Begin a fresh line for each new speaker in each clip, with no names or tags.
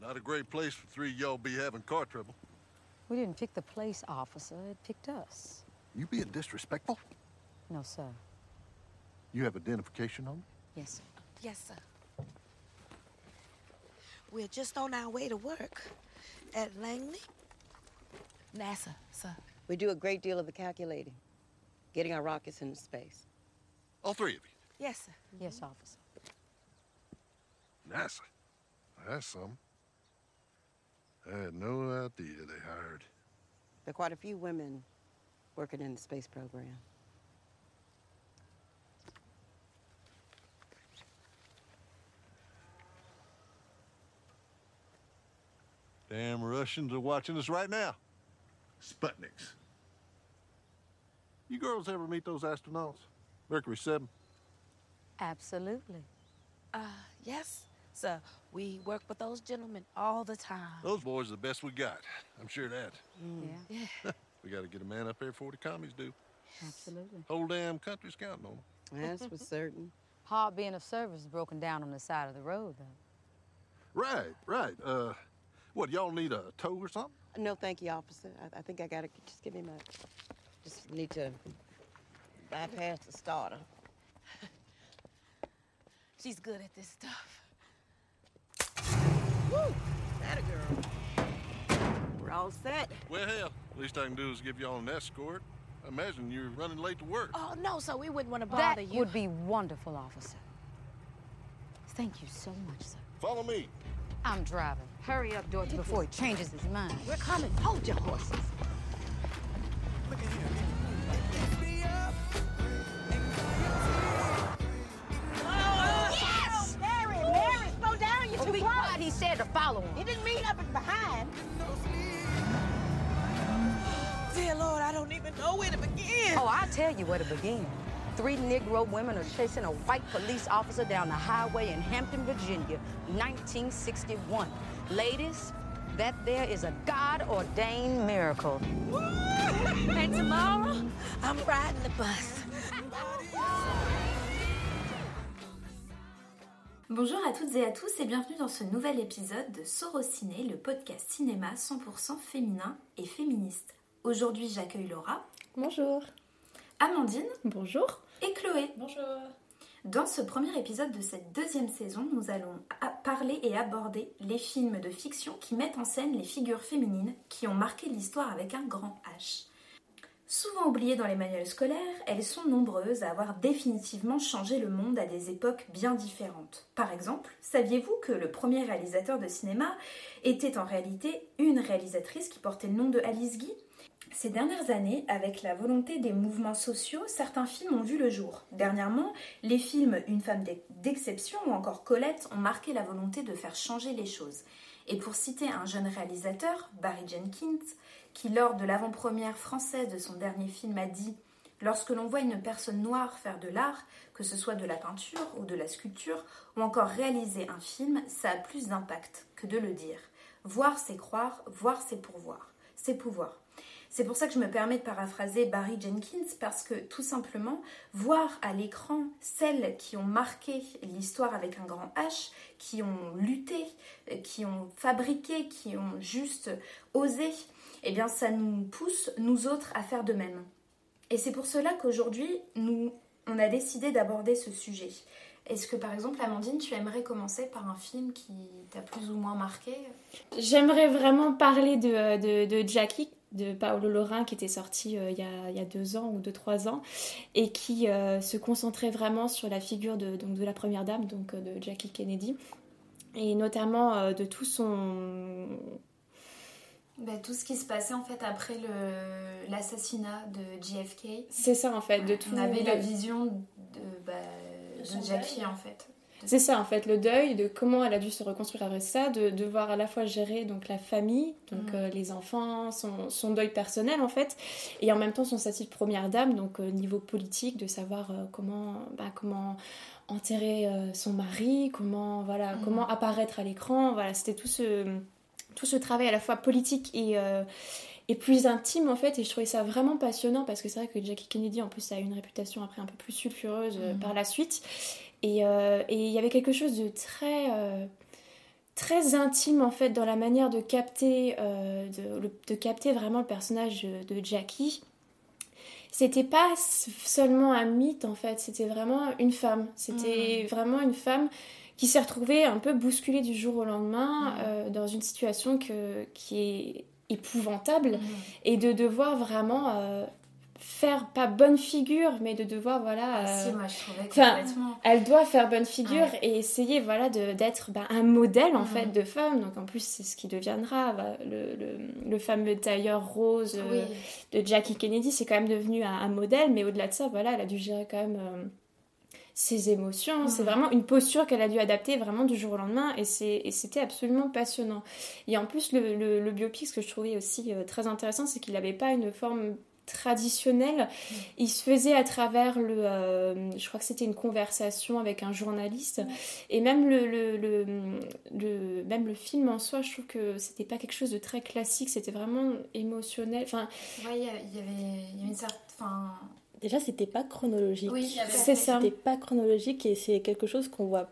Not a great place for three y'all be having car trouble.
We didn't pick the place, officer. It picked us.
You being disrespectful?
No, sir.
You have identification on me?
Yes, sir.
Yes, sir. We're just on our way to work at Langley. NASA, sir.
We do a great deal of the calculating, getting our rockets into space.
All three of you?
Yes, sir.
Yes, officer.
NASA. That's something. I had no idea they hired.
There are quite a few women working in the space program.
Damn Russians are watching us right now. Sputniks. You girls ever meet those astronauts? Mercury 7?
Absolutely.
Uh, yes, sir. We work with those gentlemen all the time.
Those boys are the best we got. I'm sure of that.
Yeah,
Yeah.
We gotta get a man up there before the commies do.
absolutely.
Whole damn country's counting on them.
That's for certain.
Hard being of service is broken down on the side of the road, though.
Right, right. Uh, what, y'all need a tow or something?
No, thank you, officer. I, I think I gotta just give me my. Just need to bypass the starter.
She's good at this stuff.
Woo! That a girl. We're all set.
Well, hell, least I can do is give y'all an escort. I imagine you're running late to work.
Oh, no, sir. We wouldn't want to
That
bother you.
You would be wonderful, officer. Thank you so much, sir.
Follow me.
I'm driving. Hurry up, Dorothy, before he changes his mind.
We're coming. Hold your horses.
Yes!
To follow him.
You didn't mean up and behind.
Dear Lord, I don't even know where to begin.
Oh, I'll tell you where to begin. Three Negro women are chasing a white police officer down the highway in Hampton, Virginia, 1961. Ladies, that there is a God-ordained miracle.
And tomorrow, I'm riding the bus.
Bonjour à toutes et à tous et bienvenue dans ce nouvel épisode de Sorociné, le podcast cinéma 100% féminin et féministe. Aujourd'hui, j'accueille Laura,
Bonjour.
Amandine
Bonjour.
et Chloé.
Bonjour.
Dans ce premier épisode de cette deuxième saison, nous allons parler et aborder les films de fiction qui mettent en scène les figures féminines qui ont marqué l'histoire avec un grand H. Souvent oubliées dans les manuels scolaires, elles sont nombreuses à avoir définitivement changé le monde à des époques bien différentes. Par exemple, saviez-vous que le premier réalisateur de cinéma était en réalité une réalisatrice qui portait le nom de Alice Guy? Ces dernières années, avec la volonté des mouvements sociaux, certains films ont vu le jour. Dernièrement, les films Une femme d'ex- d'exception ou encore Colette ont marqué la volonté de faire changer les choses. Et pour citer un jeune réalisateur, Barry Jenkins, qui lors de l'avant-première française de son dernier film a dit Lorsque l'on voit une personne noire faire de l'art, que ce soit de la peinture ou de la sculpture, ou encore réaliser un film, ça a plus d'impact que de le dire. Voir, c'est croire, voir, c'est pourvoir, c'est pouvoir. C'est pour ça que je me permets de paraphraser Barry Jenkins parce que tout simplement, voir à l'écran celles qui ont marqué l'histoire avec un grand H, qui ont lutté, qui ont fabriqué, qui ont juste osé, eh bien ça nous pousse, nous autres, à faire de même. Et c'est pour cela qu'aujourd'hui, nous, on a décidé d'aborder ce sujet. Est-ce que par exemple, Amandine, tu aimerais commencer par un film qui t'a plus ou moins marqué?
J'aimerais vraiment parler de, de, Jackie de Paolo Lorrain qui était sorti euh, il, y a, il y a deux ans ou deux trois ans et qui euh, se concentrait vraiment sur la figure de, donc, de la première dame donc euh, de Jackie Kennedy et notamment de tout son
Bah, tout ce qui se passait en fait après le- l'assassinat de JFK.
c'est ça en fait de tout
On avait la vision de, bah,
De
Jackie
deuil.
en fait.
C'est ça en fait, le deuil, de comment elle a dû se reconstruire après ça, de devoir à la fois gérer donc la famille, donc
Mm.
euh, les enfants, son, son deuil personnel en fait, et en même temps son statut de première dame, donc euh, niveau politique, de savoir euh, comment, bah, comment enterrer euh, son mari, comment voilà,
Mm.
comment apparaître à l'écran, voilà, c'était tout ce tout ce travail à la fois politique et euh, et plus intime en fait et je trouvais ça vraiment passionnant parce que c'est vrai que Jackie Kennedy en plus a une réputation après un peu plus sulfureuse euh,
Mhm.
par la suite et euh, et il y avait quelque chose de très très intime en fait dans la manière de capter, euh, de, de, capter vraiment le personnage de Jackie. C'était pas seulement un mythe en fait, c'était vraiment une femme. C'était mm. vraiment une femme qui s'est retrouvée un peu bousculée du jour au lendemain mm. euh, dans une situation que, qui est épouvantable mm. et de devoir vraiment euh, faire pas bonne figure mais de devoir voilà
ah, si, moi, je complètement...
elle doit faire bonne figure et essayer voilà d'être bah, un modèle en fait de femme. Donc en plus c'est ce qui deviendra bah, le, le, le, fameux tailleur rose euh, de Jackie Kennedy. C'est quand même devenu un, modèle mais au-delà de ça voilà elle a dû gérer quand même euh, ses émotions c'est vraiment une posture qu'elle a dû adapter vraiment du jour au lendemain et c'était absolument passionnant et en plus le, le, biopic ce que je trouvais aussi euh, très intéressant c'est qu'il n'avait pas une forme traditionnel. Il se faisait à travers le. Euh, je crois que c'était une conversation avec un journaliste. Et même le, le, le, même le film en soi, je trouve que c'était pas quelque chose de très classique. C'était vraiment émotionnel. Enfin.
Ouais, il y, avait, y une certaine. Enfin...
Déjà, c'était pas chronologique.
Oui,
c'est ça. C'était pas chronologique et c'est quelque chose qu'on voit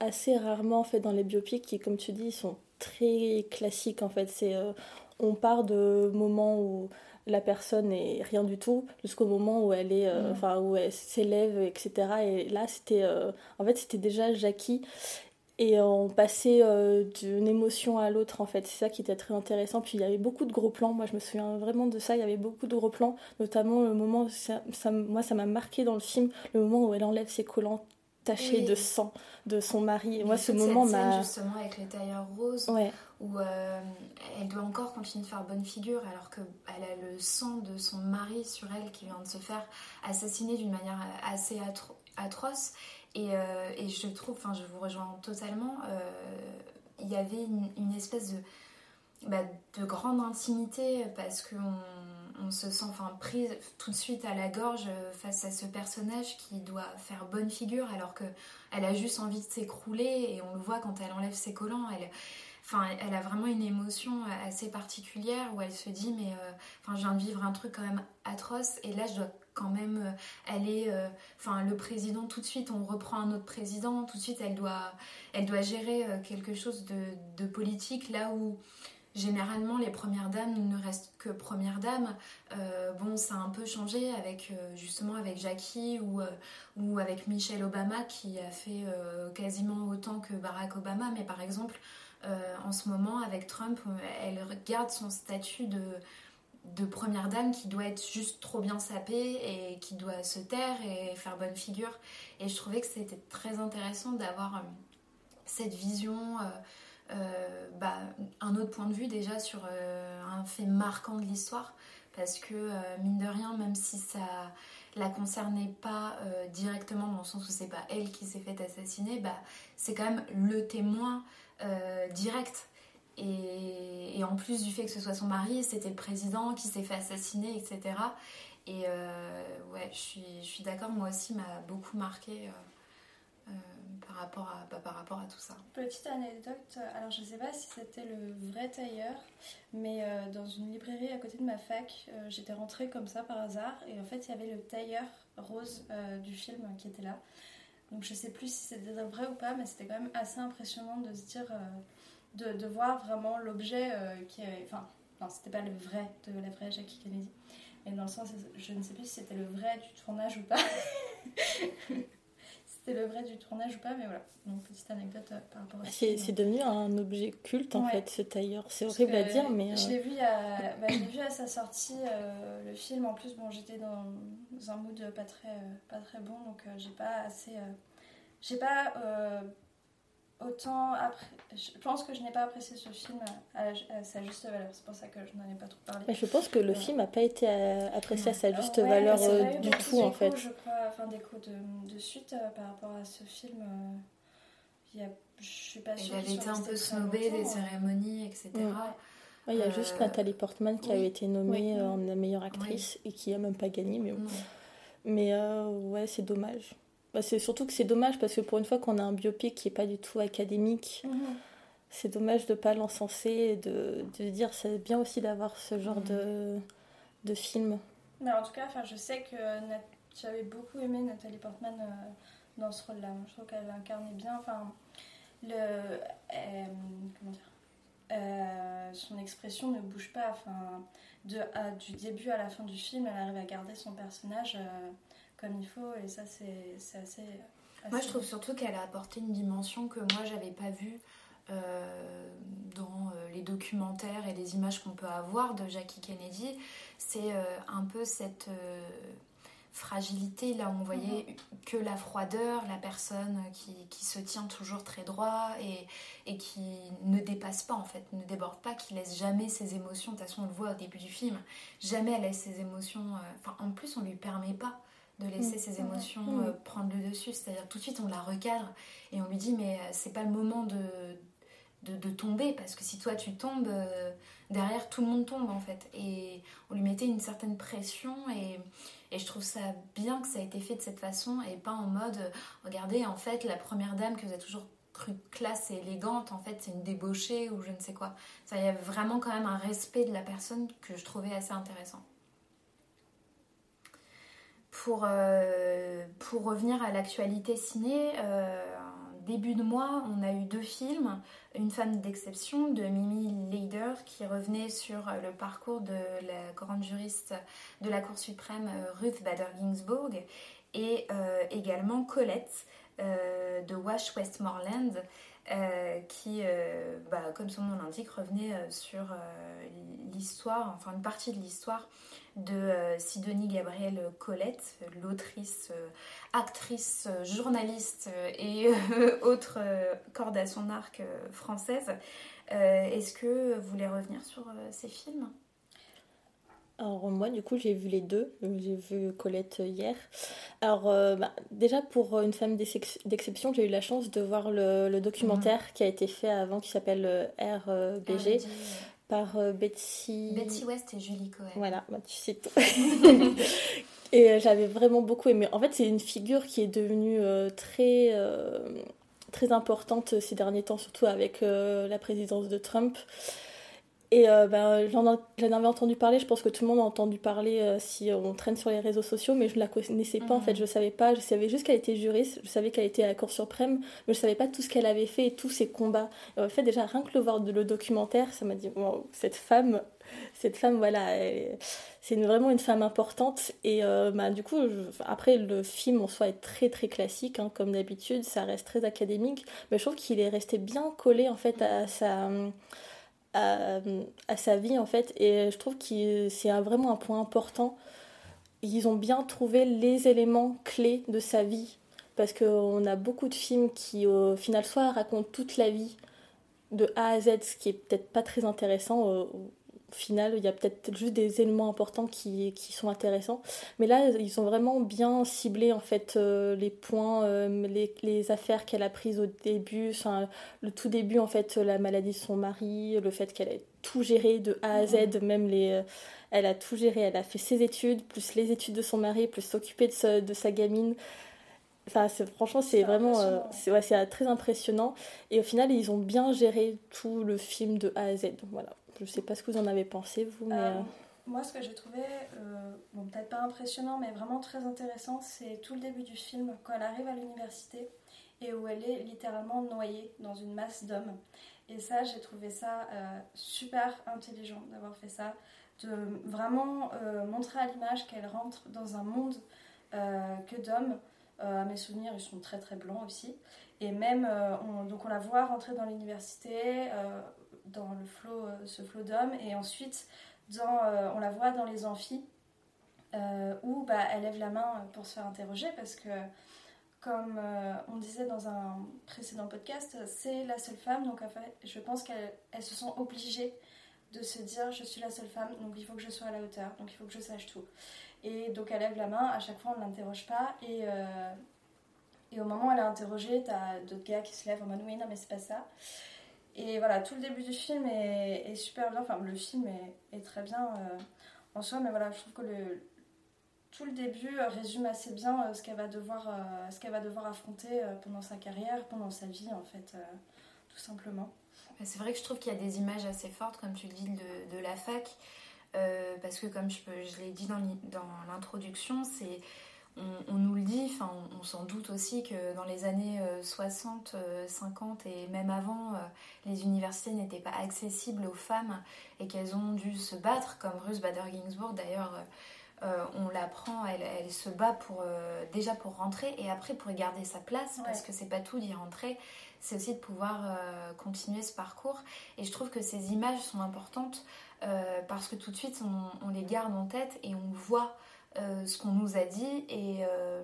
assez rarement fait dans les biopics qui, comme tu dis, sont très classiques en fait. C'est euh, on part de moments où la personne est rien du tout jusqu'au moment où elle est euh, mm. enfin où elle s'élève etc et là c'était euh, en fait c'était déjà Jackie et on passait euh, d'une émotion à l'autre en fait. C'est ça qui était très intéressant. Puis il y avait beaucoup de gros plans. Moi je me souviens vraiment de ça. Il y avait beaucoup de gros plans. Notamment le moment ça, moi ça m'a marqué dans le film le moment où elle enlève ses collants tachés de sang de son mari. Et moi ce moment m'a
justement avec les tailleurs roses
ouais.
où euh, elle doit encore continuer de faire bonne figure alors qu'elle a le sang de son mari sur elle qui vient de se faire assassiner d'une manière assez atroce. Euh, et, je trouve, enfin je vous rejoins totalement, euh, il y avait une, espèce de, bah, de grande intimité parce qu'on on se sent enfin prise tout de suite à la gorge face à ce personnage qui doit faire bonne figure alors que elle a juste envie de s'écrouler et on le voit quand elle enlève ses collants elle Enfin, elle a vraiment une émotion assez particulière où elle se dit mais euh, enfin, je viens de vivre un truc quand même atroce et là je dois quand même euh, aller enfin le président tout de suite on reprend un autre président tout de suite elle doit elle doit gérer quelque chose de, de politique là où généralement les premières dames ne restent que premières dames. bon, ça a un peu changé avec justement avec Jackie ou, ou avec Michelle Obama qui a fait quasiment autant que Barack Obama. Mais par exemple, euh, en ce moment avec Trump, euh, elle garde son statut de, de première dame qui doit être juste trop bien sapée et qui doit se taire et faire bonne figure. Et je trouvais que c'était très intéressant d'avoir euh, cette vision, bah, un autre point de vue déjà sur un fait marquant de l'histoire. Parce que, mine de rien, même si ça la concernait pas directement dans le sens où c'est pas elle qui s'est fait assassiner, bah, c'est quand même le témoin euh, direct. Et, en plus du fait que ce soit son mari, c'était le président qui s'est fait assassiner, etc. Et euh, ouais, je suis, je suis d'accord, moi aussi, m'a beaucoup marqué euh, par, rapport à, bah, par rapport à tout ça.
Petite anecdote, alors je sais pas si c'était le vrai tailleur, mais dans une librairie à côté de ma fac, j'étais rentrée comme ça par hasard, et en fait il y avait le tailleur rose du film qui était là. Donc je sais plus si c'était vrai ou pas, mais c'était quand même assez impressionnant de se dire, euh, de, de, voir vraiment l'objet euh, qui avait. Enfin, non, c'était pas le vrai de la vraie Jackie Kennedy, mais dans le sens, je ne sais plus si c'était le vrai du tournage ou pas. c'était le vrai du tournage ou pas, mais voilà. Donc, petite anecdote euh, par rapport à ça.
C'est devenu un objet culte en fait, ce tailleur. C'est horrible à dire, mais.
Je l'ai vu, à... Bah, vu à sa sortie, le film. En plus, bon, j'étais dans, un mood pas très, pas très bon, donc j'ai pas assez. j'ai pas autant après. Je pense que je n'ai pas apprécié ce film à, sa juste valeur. C'est pour ça que je n'en ai pas trop parlé.
je pense que le euh, film n'a pas été euh, apprécié à sa juste valeur euh, du tout en fait.
Je crois, enfin des coups de, de suite par rapport à ce film. Il y a, je suis pas sûre.
Il avait été un peu snobé des cérémonies, etc.
il y a juste Nathalie Portman qui avait été nommée en meilleure actrice et qui a même pas gagné. Mais, mais ouais, c'est dommage. Bah, c'est surtout que c'est dommage parce que pour une fois qu'on a un biopic qui n'est pas du tout académique, mhm. c'est dommage de ne pas l'encenser et de, de dire c'est bien aussi d'avoir ce genre mhm. de, de film.
Mais en tout cas, je sais que j'avais beaucoup aimé Nathalie Portman euh, dans ce rôle-là. Je trouve qu'elle incarnait bien. Enfin, le, comment dire, son expression ne bouge pas. Enfin, de, du début à la fin du film, elle arrive à garder son personnage comme il faut, et ça, c'est assez,
Moi, je trouve surtout qu'elle a apporté une dimension que moi, j'avais pas vue. dans les documentaires et les images qu'on peut avoir de Jackie Kennedy, c'est un peu cette fragilité, là où on voyait mhm. que la froideur, la personne qui, qui, se tient toujours très droit et, et, qui ne dépasse pas en fait, ne déborde pas, qui laisse jamais ses émotions, de toute façon on le voit au début du film, jamais elle laisse ses émotions, euh, enfin en plus on lui permet pas de laisser mhm. ses émotions mhm. euh, prendre le dessus, c'est-à-dire tout de suite on la recadre et on lui dit mais euh, c'est pas le moment de, de, de, tomber parce que si toi tu tombes, derrière tout le monde tombe en fait et on lui mettait une certaine pression et et je trouve ça bien que ça a été fait de cette façon et pas en mode euh, regardez en fait la première dame que vous avez toujours cru classe et élégante en fait c'est une débauchée ou je ne sais quoi. Ça y a vraiment quand même un respect de la personne que je trouvais assez intéressant. Pour, euh, pour revenir à l'actualité ciné, euh, début de mois, on a eu deux films. Une femme d'exception de Mimi Leider qui revenait sur le parcours de la grande juriste de la Cour suprême euh, Ruth Bader Ginsburg et euh, également Colette euh, de Wash Westmoreland qui, bah, comme son nom l'indique, revenait sur l'histoire, enfin une partie de l'histoire de euh, Sidonie Gabrielle Colette, l'autrice, euh, actrice, euh, journaliste et autre corde à son arc française. Est-ce que vous voulez revenir sur ces films?
Alors moi du coup j'ai vu les deux, j'ai vu Colette hier. Alors bah, déjà pour une femme d'exception j'ai eu la chance de voir le, documentaire mhm. qui a été fait avant qui s'appelle RBG par euh, Betsy...
Betsy West et Julie Cohen.
Voilà, bah, tu sais tout. et euh, j'avais vraiment beaucoup aimé. En fait, c'est une figure qui est devenue euh, très, très importante ces derniers temps, surtout avec la présidence de Trump. Et euh, ben, j'en avais entendu parler, je pense que tout le monde a entendu parler euh, si on traîne sur les réseaux sociaux, mais je ne la connaissais pas en fait, mhm. je ne savais pas, je savais juste qu'elle était juriste, je savais qu'elle était à la Cour suprême, mais je ne savais pas tout ce qu'elle avait fait et tous ses combats. Et en fait, déjà, rien que le voir de le documentaire, ça m'a dit, cette femme, cette femme, voilà, c'est vraiment une femme importante. Et euh, bah, du coup, après, le film en soi est très très classique, hein, comme d'habitude, ça reste très académique, mais je trouve qu'il est resté bien collé en fait à sa à, sa vie en fait et je trouve que c'est vraiment un point important. Ils ont bien trouvé les éléments clés de sa vie parce qu'on a beaucoup de films qui au final soit racontent toute la vie de A à Z, ce qui est peut-être pas très intéressant, final, il y a peut-être juste des éléments importants qui, qui, sont intéressants. Mais là, ils ont vraiment bien ciblé en fait euh, les points, euh, les, les, affaires qu'elle a prises au début, enfin, le tout début en fait, la maladie de son mari, le fait qu'elle ait tout géré de A à Z, même les, euh, elle a tout géré, elle a fait ses études, plus les études de son mari, plus s'occuper de, de sa gamine. Enfin, franchement, c'est vraiment c'est ouais, très impressionnant. Et au final, ils ont bien géré tout le film de A à Z. Voilà. Je sais pas ce que vous en avez pensé, vous, mais... Euh,
euh, moi, ce que j'ai trouvé, euh, bon, peut-être pas impressionnant, mais vraiment très intéressant, c'est tout le début du film, quand elle arrive à l'université et où elle est littéralement noyée dans une masse d'hommes. Et ça, j'ai trouvé ça super intelligent d'avoir fait ça, de vraiment montrer à l'image qu'elle rentre dans un monde que d'hommes. à mes souvenirs, ils sont très très blancs aussi. Et même, on, donc on la voit rentrer dans l'université, dans le flot, euh, ce flot d'hommes. Et ensuite, dans, euh, on la voit dans les amphis, euh, où bah, elle lève la main pour se faire interroger parce que comme on disait dans un précédent podcast, c'est la seule femme, donc je pense qu'elles se sont obligées de se dire je suis la seule femme, donc il faut que je sois à la hauteur, donc il faut que je sache tout. Et donc elle lève la main, à chaque fois on ne l'interroge pas, et, et au moment où elle est interrogée, t'as d'autres gars qui se lèvent en mode oui, non mais c'est pas ça. Et voilà, tout le début du film est, super bien. Enfin, le film est, très bien euh, en soi, mais voilà, je trouve que le, tout le début euh, résume assez bien euh, ce qu'elle va, devoir, ce qu'elle va devoir affronter pendant sa carrière, pendant sa vie, en fait, tout simplement.
C'est vrai que je trouve qu'il y a des images assez fortes, comme tu le dis, de, de la fac. parce que, comme je, je l'ai dit dans l'introduction, c'est on, nous le dit, enfin, on, s'en doute aussi que dans les années 60, 50 et même avant, les universités n'étaient pas accessibles aux femmes et qu'elles ont dû se battre, comme Ruth Bader Ginsburg d'ailleurs. on l'apprend, elle, elle, se bat pour, déjà pour rentrer et après pour garder sa place, parce que c'est pas tout d'y rentrer, c'est aussi de pouvoir continuer ce parcours. Et je trouve que ces images sont importantes parce que tout de suite on, on, les garde en tête et on voit euh, ce qu'on nous a dit et euh,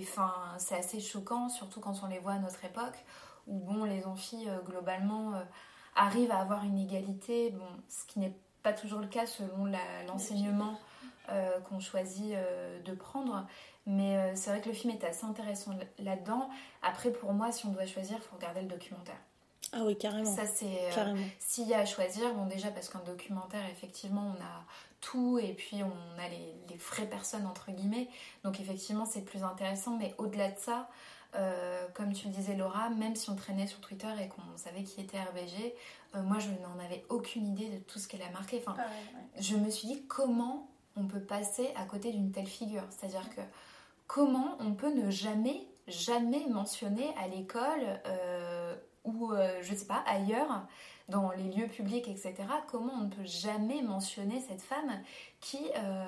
enfin c'est assez choquant surtout quand on les voit à notre époque où bon les amphis euh, globalement arrivent à avoir une égalité. Bon ce qui n'est pas toujours le cas selon l'enseignement qu'on choisit de prendre. Mais c'est vrai que le film est assez intéressant là-dedans. Après pour moi si on doit choisir il faut regarder le documentaire
ah oui, carrément.
Ça, c'est. S'il y a à choisir, bon, déjà parce qu'un documentaire, effectivement, on a tout et puis on a les, les vraies personnes entre guillemets. Donc effectivement c'est plus intéressant. Mais au-delà de ça, euh, comme tu le disais Laura, même si on traînait sur Twitter et qu'on savait qui était RBG, euh, moi je n'en avais aucune idée de tout ce qu'elle a marqué. Enfin, je me suis dit comment on peut passer à côté d'une telle figure? C'est-à-dire que comment on peut ne jamais, jamais mentionner à l'école euh, ou je sais pas ailleurs dans les lieux publics, etc., comment on ne peut jamais mentionner cette femme qui, euh,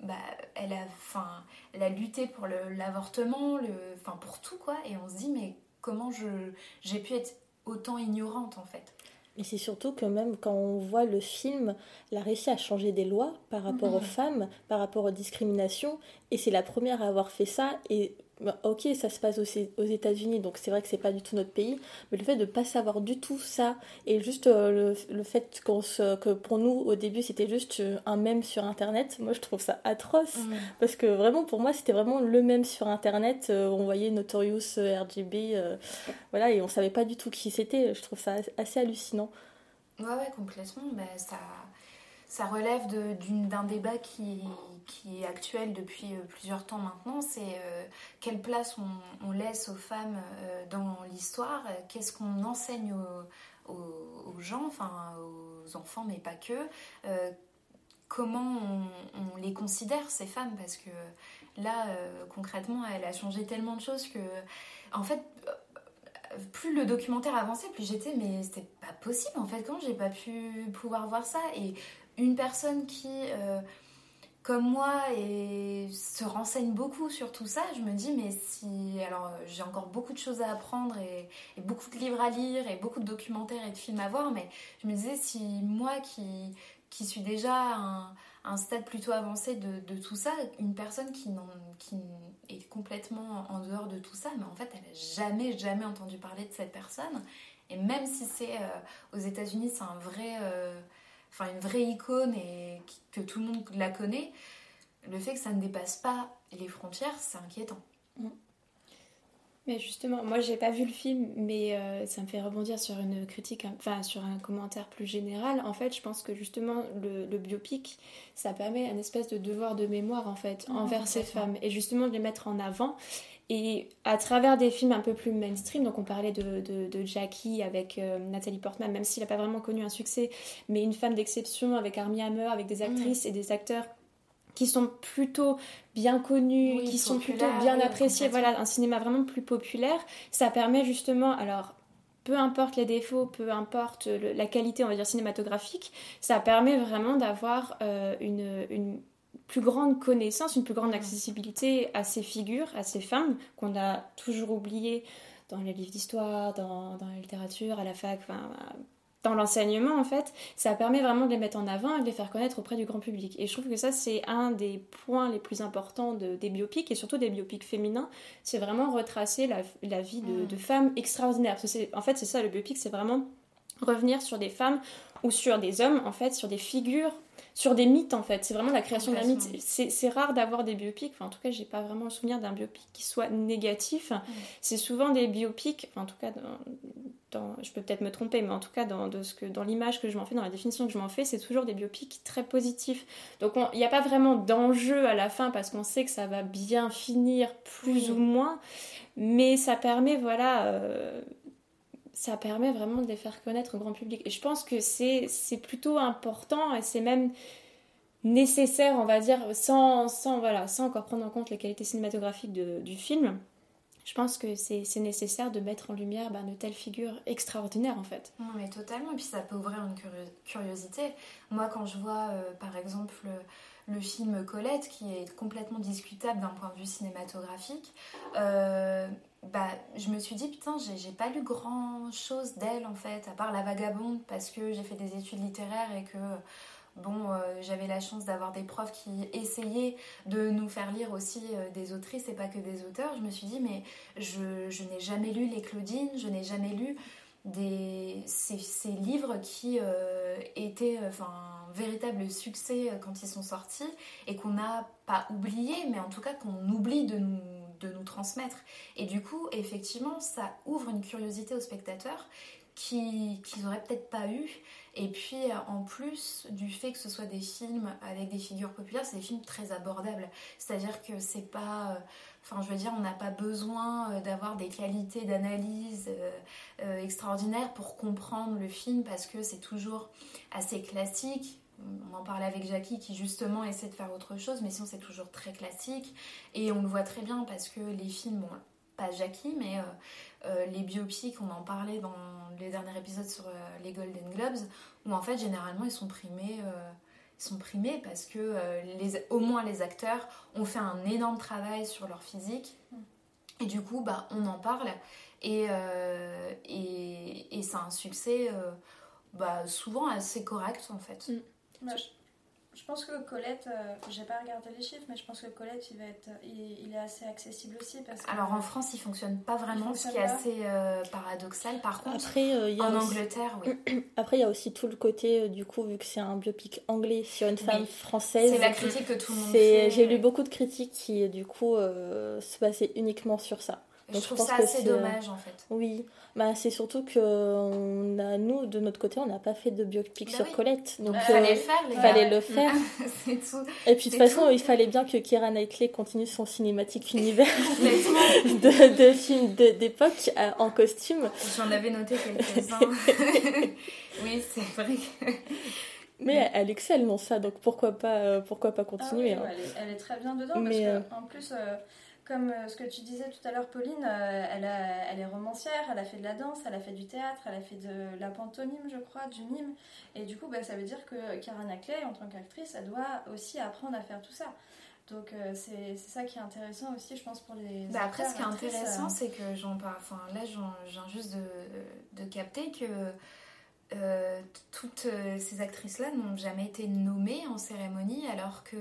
bah, elle, a, fin, elle a lutté pour l'avortement, enfin pour tout, quoi, et on se dit, mais comment j'ai pu être autant ignorante, en fait?
Et c'est surtout que même quand on voit le film, elle a réussi à changer des lois par rapport aux mhm. femmes, par rapport aux discriminations, et c'est la première à avoir fait ça, et ok, ça se passe aussi aux États-Unis, donc c'est vrai que c'est pas du tout notre pays, mais le fait de pas savoir du tout ça, et juste euh, le, fait qu'on que pour nous, au début, c'était juste euh, un mème sur Internet, moi je trouve ça atroce, parce que vraiment, pour moi, c'était vraiment le mème sur Internet, euh, on voyait Notorious RGB, voilà, et on savait pas du tout qui c'était, je trouve ça assez hallucinant.
Ouais, ouais, complètement, bah, ça, ça relève d'un débat qui qui est actuelle depuis euh, plusieurs temps maintenant, c'est euh, quelle place on, laisse aux femmes euh, dans l'histoire, qu'est-ce qu'on enseigne aux, gens, enfin aux enfants, mais pas que, comment on, les considère ces femmes, parce que là, concrètement, elle a changé tellement de choses que, en fait, plus le documentaire avançait, plus j'étais, mais c'était pas possible en fait, quand j'ai pas pu pouvoir voir ça, et une personne qui comme moi et se renseigne beaucoup sur tout ça, je me dis mais si alors euh, j'ai encore beaucoup de choses à apprendre et, beaucoup de livres à lire et beaucoup de documentaires et de films à voir, mais je me disais si moi qui, qui suis déjà à un, stade plutôt avancé de, tout ça, une personne qui, qui est complètement en dehors de tout ça, mais en fait elle n'a jamais jamais entendu parler de cette personne. Et même si c'est euh, aux États-Unis c'est un vrai euh, enfin une vraie icône et que tout le monde la connaît, le fait que ça ne dépasse pas les frontières, c'est inquiétant. Mm.
Mais justement, moi j'ai pas vu le film, mais euh, ça me fait rebondir sur une critique, enfin sur un commentaire plus général. En fait, je pense que justement le, biopic, ça permet un espèce de devoir de mémoire en fait envers ces femmes et justement de les mettre en avant. Et à travers des films un peu plus mainstream, donc on parlait de, de, Jackie avec euh, Nathalie Portman, même s'il n'a pas vraiment connu un succès, mais une femme d'exception avec Armie Hammer, avec des actrices et des acteurs qui sont plutôt bien connus, qui sont plutôt bien appréciés, voilà, un cinéma vraiment plus populaire, ça permet justement, alors peu importe les défauts, peu importe la qualité, on va dire, cinématographique, ça permet vraiment d'avoir euh, une, une, plus grande connaissance, une plus grande accessibilité à ces figures, à ces femmes qu'on a toujours oubliées dans les livres d'histoire, dans, dans, la littérature, à la fac, enfin, dans l'enseignement en fait, ça permet vraiment de les mettre en avant et de les faire connaître auprès du grand public. Et je trouve que ça c'est un des points les plus importants de, des biopics et surtout des biopics féminins, c'est vraiment retracer la, la vie de, mm. de, femmes extraordinaires. en fait c'est ça le biopic, c'est vraiment revenir sur des femmes ou sur des hommes en fait, sur des figures sur des mythes en fait. C'est vraiment la création d'un mythe. C'est rare d'avoir des biopics, enfin, en tout cas, j'ai pas vraiment le souvenir d'un biopic qui soit négatif. C'est souvent des biopics, en tout cas, dans, je peux peut-être me tromper, mais en tout cas, dans, de ce que, dans l'image que je m'en fais, dans la définition que je m'en fais, c'est toujours des biopics très positifs. Donc il n'y a pas vraiment d'enjeu à la fin parce qu'on sait que ça va bien finir plus ou moins, mais ça permet, voilà. Euh, ça permet vraiment de les faire connaître au grand public. Et je pense que c'est plutôt important et c'est même nécessaire, on va dire, sans, sans, voilà, sans encore prendre en compte les qualités cinématographiques du film. Je pense que c'est nécessaire de mettre en lumière ben, de telles figures extraordinaires en fait.
Non, mais totalement. Et puis ça peut ouvrir une curio- curiosité. Moi, quand je vois, euh, par exemple, le, le film Colette, qui est complètement discutable d'un point de vue cinématographique, euh, bah, je me suis dit, putain, j'ai pas lu grand chose d'elle en fait, à part La Vagabonde, parce que j'ai fait des études littéraires et que. Bon, euh, j'avais la chance d'avoir des profs qui essayaient de nous faire lire aussi euh, des autrices et pas que des auteurs. Je me suis dit, mais je, n'ai jamais lu Les Claudines, je n'ai jamais lu des, ces, livres qui euh, étaient un véritable succès quand ils sont sortis et qu'on n'a pas oublié, mais en tout cas qu'on oublie de nous, de nous transmettre. Et du coup, effectivement, ça ouvre une curiosité aux spectateurs qui- qu'ils n'auraient peut-être pas eu. Et puis, euh, en plus du fait que ce soit des films avec des figures populaires, c'est des films très abordables. C'est-à-dire que c'est pas. euh, Enfin, je veux dire, on n'a pas besoin euh, d'avoir des qualités d'analyse extraordinaires pour comprendre le film parce que c'est toujours assez classique. On en parlait avec Jackie qui justement essaie de faire autre chose, mais sinon c'est toujours très classique. Et on le voit très bien parce que les films, bon, pas Jackie, mais euh, euh, les biopics, on en parlait dans les derniers épisodes sur euh, les Golden Globes, où en fait généralement ils sont primés. ils sont primés parce que au moins les acteurs ont fait un énorme travail sur leur physique et du coup bah, on en parle et, et, c'est un succès bah, souvent assez correct en fait.
Moi, je, je pense que Colette, euh, j'ai pas regardé les chiffres, mais je pense que Colette, il va être, il, il est assez accessible aussi parce que.
Alors en France il fonctionne pas vraiment, ce qui est assez euh, paradoxal. Par contre
Après, euh, il y a
en
aussi-
Angleterre, oui.
Après, il y a aussi tout le côté, euh, du coup, vu que c'est un biopic anglais sur une femme
Oui.
française.
C'est la critique que tout le monde fait.
J'ai lu beaucoup de critiques qui, du coup, euh, se basaient uniquement sur ça.
Je
Donc,
trouve
pense
ça assez
euh,
dommage en fait.
Oui, bah, c'est surtout que on a, nous, de notre côté, on n'a pas fait de biopic
Bah
sur
oui.
Colette. Donc,
Il fallait
euh,
le faire, les gars.
fallait le faire.
c'est tout.
Et puis de toute façon,
tout.
il fallait bien que Keira Knightley continue son cinématique univers de, de films de- d'époque euh, en costume.
J'en avais noté quelques-uns. oui, c'est vrai. que-
Mais elle excelle dans ça, donc pourquoi pas, euh, pourquoi pas
Ah oui,
continuer. hein.
ouais, elle, est, elle est très bien dedans
Mais, euh,
parce que en plus, euh, comme euh, ce que tu disais tout à l'heure, Pauline, euh, elle, a- elle est romancière, elle a fait de la danse, elle a fait du théâtre, elle a fait de la pantomime, je crois, du mime. Et du coup, bah, ça veut dire que Karen Knightley, en tant qu'actrice, elle doit aussi apprendre à faire tout ça. Donc euh, c'est ça qui est intéressant aussi, je pense, pour les.
Bah après, ce qui est intéressant,
euh,
c'est que j'en parle. Enfin, là, j'en- je viens juste de, de capter que euh, toutes ces actrices-là n'ont jamais été nommées en cérémonie, alors que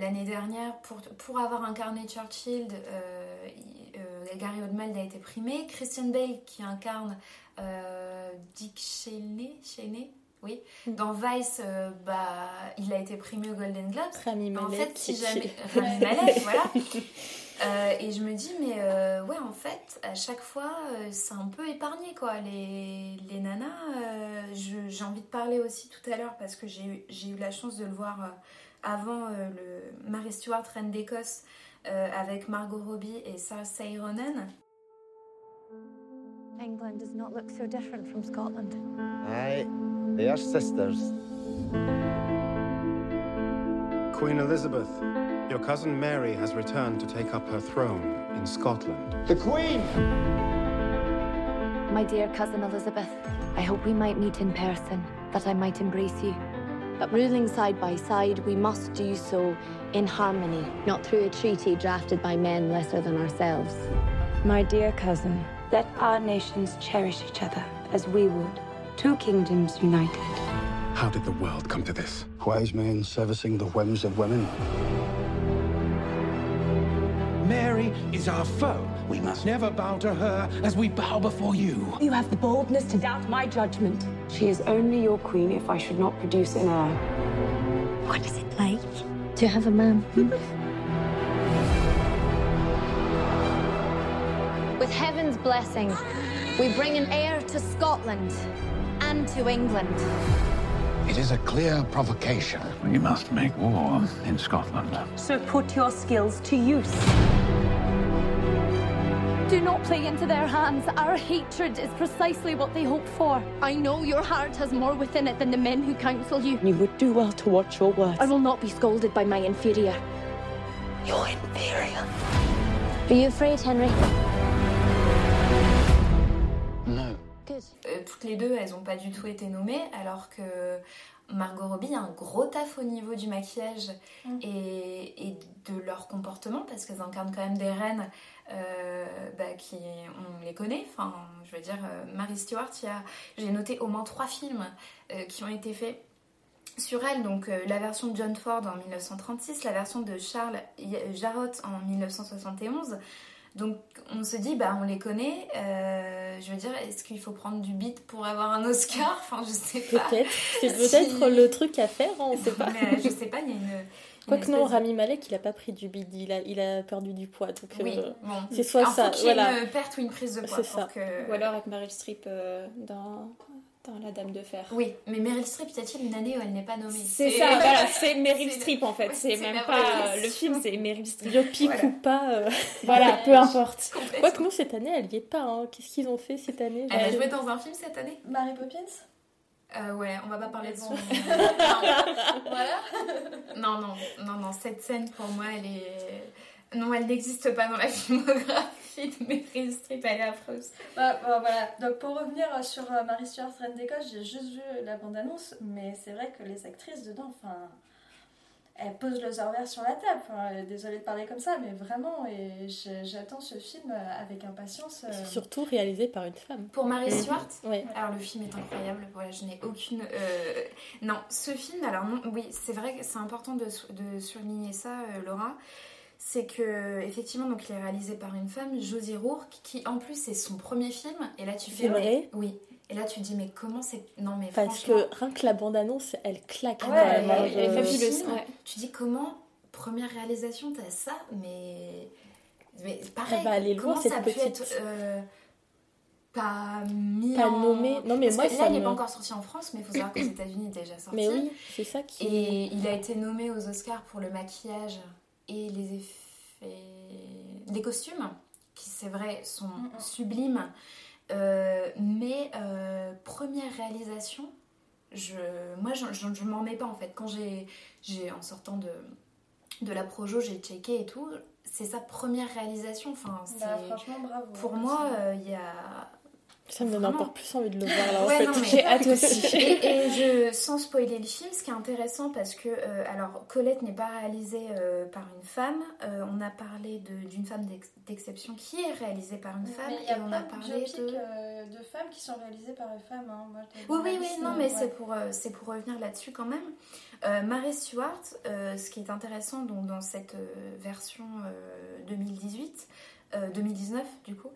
l'année dernière, pour, pour avoir incarné Churchill, euh, euh, Gary Oldman a été primé. Christian Bale, qui incarne euh, Dick Cheney, Cheney oui. Dans Vice, euh, bah, il a été primé au Golden Globes.
Rami
En
Malek,
fait, si jamais. Rami Malek, voilà. Euh, et je me dis, mais euh, ouais, en fait, à chaque fois, euh, c'est un peu épargné, quoi. Les, les nanas, euh, j'ai envie de parler aussi tout à l'heure parce que j'ai eu- j'ai eu la chance de le voir euh, avant euh, le Mary Stuart, Reine d'Écosse, euh, avec Margot Robbie et Saoirse Ronan.
England does not look so different from Scotland.
Aye, they are sisters.
Queen Elizabeth, your cousin Mary has returned to take up her throne in Scotland.
The Queen!
My dear cousin Elizabeth, I hope we might meet in person, that I might embrace you. But ruling side by side, we must do so in harmony, not through a treaty drafted by men lesser than ourselves.
My dear cousin, let our nations cherish each other as we would. Two kingdoms united.
How did the world come to this?
Wise men servicing the whims of women.
Is our foe. We must never bow to her as we bow before you.
You have the boldness to doubt my judgment. She is only your queen if I should not produce an heir.
What is it like to have a man? With heaven's blessing, we bring an heir to Scotland and to England.
It is a clear provocation. We must make war in Scotland.
So put your skills to use.
Do not play into their hands. Our hatred is precisely what they hope for. I know your heart has more within it than the men who counsel you.
You would do well to watch your words.
I will not be scolded by my inferior.
Your inferior.
Are you afraid, Henry?
No.
Euh, toutes les deux, elles n'ont pas du tout été nommées, alors que Margot Robbie a un gros taf au niveau du maquillage
Mm.
et, et de leur comportement, parce qu'elles incarnent quand même des reines euh, bah, qui, on les connaît. Enfin, je veux dire, euh, Mary Stewart, j'ai noté au moins trois films euh, qui ont été faits sur elle, donc euh, la version de John Ford en 1936, la version de Charles Jarrott en 1971. Donc on se dit, bah on les connaît. euh, je veux dire, est-ce qu'il faut prendre du beat pour avoir un Oscar? Enfin, je sais pas.
Peut-être. C'est
Si-
peut-être le truc à faire, on sait pas.
Mais, euh, je sais pas, il y a une.
Quoique non, Rami Malek, il a pas pris du bid, il a, il a perdu du poids. Donc,
Oui,
euh,
bon.
c'est soit
Alors, faut
ça.
ait
Voilà.
une perte ou une prise de poids
C'est
pour
ça.
que-
Ou alors avec Meryl Streep euh, dans, dans La Dame de Fer.
Oui, mais Meryl Streep, y a-t-il une année où elle n'est pas nommée
C'est ça, voilà, c'est Meryl Streep en fait.
ouais,
c'est même pas le film, c'est Meryl Streep.
Biopic
Voilà.
ou pas. euh,
Voilà, peu importe.
Quoique non, cette année, elle y est pas. hein. Qu'est-ce qu'ils ont fait cette année?
Elle a
J'ai-
joué dans un film cette année?
Mary Poppins?
Euh, ouais, on va pas parler de son. voilà. non, non, non, non, cette scène pour moi, elle est. Non, elle n'existe pas dans la filmographie de Meryl Streep, elle est affreuse.
Bah, bah, voilà, donc pour revenir euh, sur euh, Marie Stuart, Reine d'Écosse, j'ai juste vu la bande-annonce, mais c'est vrai que les actrices dedans, enfin, elles posent leurs ovaires sur la table. Enfin, euh, désolée de parler comme ça, mais vraiment, et j'attends ce film euh, avec impatience. euh.
Surtout réalisé par une femme.
Pour Marie
Mhm.
Stuart?
Ouais.
Alors le film est incroyable, voilà, je n'ai aucune... euh, Non, ce film, alors non, oui, c'est vrai que c'est important de, sou- de souligner ça, euh, Laura, c'est que effectivement, donc il est réalisé par une femme, Josie Rourke, qui en plus c'est son premier film, et là tu fais...
Vrai?
Oui, et là tu te dis, mais comment c'est... Non mais
Parce
franchement...
que rien que la bande-annonce, elle claque.
Ouais,
quand même, hein,
elle est fabuleuse.
ouais.
Tu dis comment, première réalisation, t'as ça, mais... Mais pareil,
Elle va aller
comment
loin, cette
ça a pu
petite.
être... euh, pas mis
Pas
en-
nommé. Non, mais
Parce
moi,
que là,
ça
il n'est
me-
pas encore sorti en France, mais il faut savoir qu'aux États-Unis, il est déjà sorti.
Mais oui, c'est ça qui.
Et il a été nommé aux Oscars pour le maquillage et les effets. les costumes, qui c'est vrai sont sublimes. Euh, mais euh, première réalisation, je, moi je, je, je m'en mets pas en fait. Quand j'ai, en sortant de, de la Projo, j'ai checké et tout. C'est sa première réalisation. Enfin, c'est,
Bah, franchement, bravo.
pour
hein,
moi, euh, il y a
Ça me donne
Vraiment.
encore plus envie de le voir là en
Ouais,
fait.
non, mais-
J'ai hâte aussi.
et, et je, sans spoiler le film, ce qui est intéressant parce que, euh, alors, Colette n'est pas réalisée euh, par une femme. Euh, on a parlé de- d'une femme d'ex- d'exception qui est réalisée par une femme.
Mais il y a
et on a
de
parlé de.
euh, de femmes qui sont réalisées par une femme. Hein. Moi,
Oui, oui, oui, non, mais
ouais.
c'est pour, euh, c'est pour revenir là-dessus quand même. Euh, Mary Stewart, euh, ce qui est intéressant donc, dans cette euh, version euh, 2018, euh, 2019 du coup,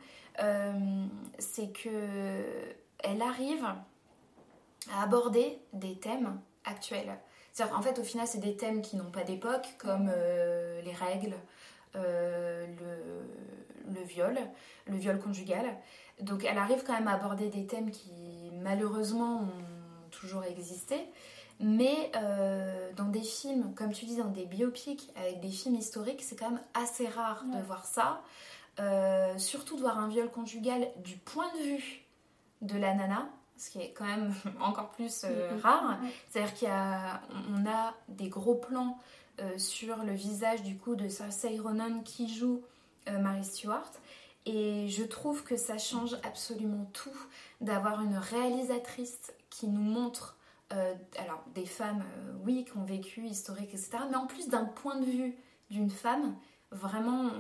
c'est que elle arrive à aborder des thèmes actuels. C'est-à-dire, en fait, au final, c'est des thèmes qui n'ont pas d'époque, comme euh, les règles, euh, le, le viol, le viol conjugal. Donc, elle arrive quand même à aborder des thèmes qui, malheureusement, ont toujours existé. Mais euh, dans des films, comme tu dis, dans des biopics, avec des films historiques, c'est quand même assez rare de voir ça. Euh, surtout de voir un viol conjugal du point de vue de la nana, ce qui est quand même encore plus euh,
Mhm.
rare.
Mhm.
C'est-à-dire y a, on a des gros plans euh, sur le visage du coup de Cersei Ronan qui joue Mary Stewart. Et je trouve que ça change absolument tout d'avoir une réalisatrice qui nous montre euh, alors des femmes, euh, oui, qui ont vécu, historiques, etc. Mais en plus d'un point de vue d'une femme, vraiment,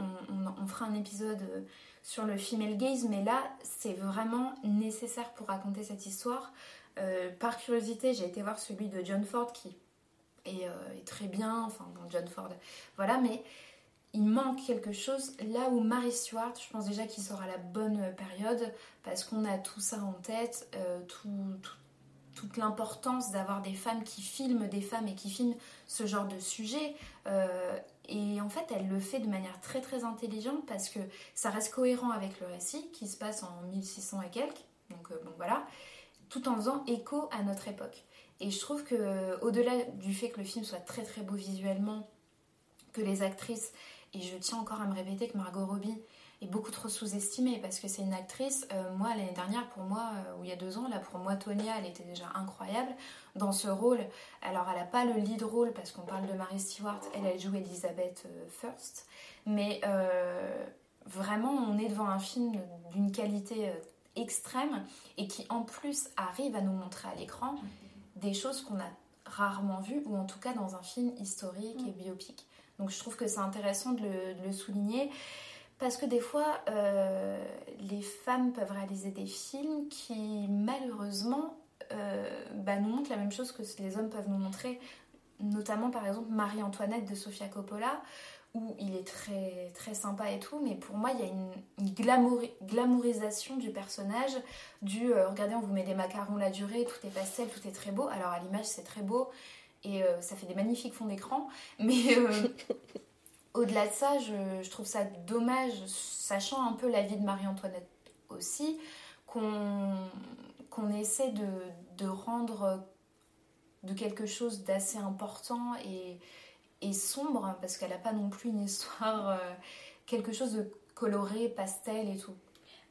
on, fera un épisode euh, sur le female gaze, mais là, c'est vraiment nécessaire pour raconter cette histoire. Euh, par curiosité, j'ai été voir celui de John Ford qui est, euh, est très bien, enfin bon, John Ford, voilà, mais il manque quelque chose là où Mary Stewart, je pense déjà qu'il sera la bonne période parce qu'on a tout ça en tête, tout, tout- toute l'importance d'avoir des femmes qui filment des femmes et qui filment ce genre de sujet. Et en fait, elle le fait de manière très très intelligente parce que ça reste cohérent avec le récit qui se passe en 1600 et quelques. Donc euh, voilà, tout en faisant écho à notre époque. Et je trouve que au-delà du fait que le film soit très très beau visuellement, que les actrices, et je tiens encore à me répéter que Margot Robbie est beaucoup trop sous-estimée parce que c'est une actrice. euh, moi, l'année dernière, pour moi, euh, ou il y a deux ans, là, pour moi, Tonya, elle était déjà incroyable dans ce rôle. Alors, elle n'a pas le lead rôle parce qu'on parle de Mary Stewart, elle, elle joue Elizabeth euh, First. Mais euh, vraiment, on est devant un film d'une qualité extrême et qui, en plus, arrive à nous montrer à l'écran des choses qu'on a rarement vues, ou en tout cas dans un film historique et biopique. Donc, je trouve que c'est intéressant de le, de le souligner. Parce que des fois, euh, les femmes peuvent réaliser des films qui, malheureusement, euh, bah, nous montrent la même chose que les hommes peuvent nous montrer. Notamment, par exemple, Marie-Antoinette de Sofia Coppola, où il est très, très sympa et tout, mais pour moi, il y a une, une glamouri- glamourisation du personnage, du euh, regardez, on vous met des macarons la durée, tout est pastel, tout est très beau. Alors, à l'image, c'est très beau et ça fait des magnifiques fonds d'écran, mais. au-delà de ça, je, trouve ça dommage, sachant un peu la vie de Marie-Antoinette aussi, qu'on essaie de, rendre de quelque chose d'assez important et, sombre, parce qu'elle n'a pas non plus une histoire, euh, quelque chose de coloré, pastel et tout.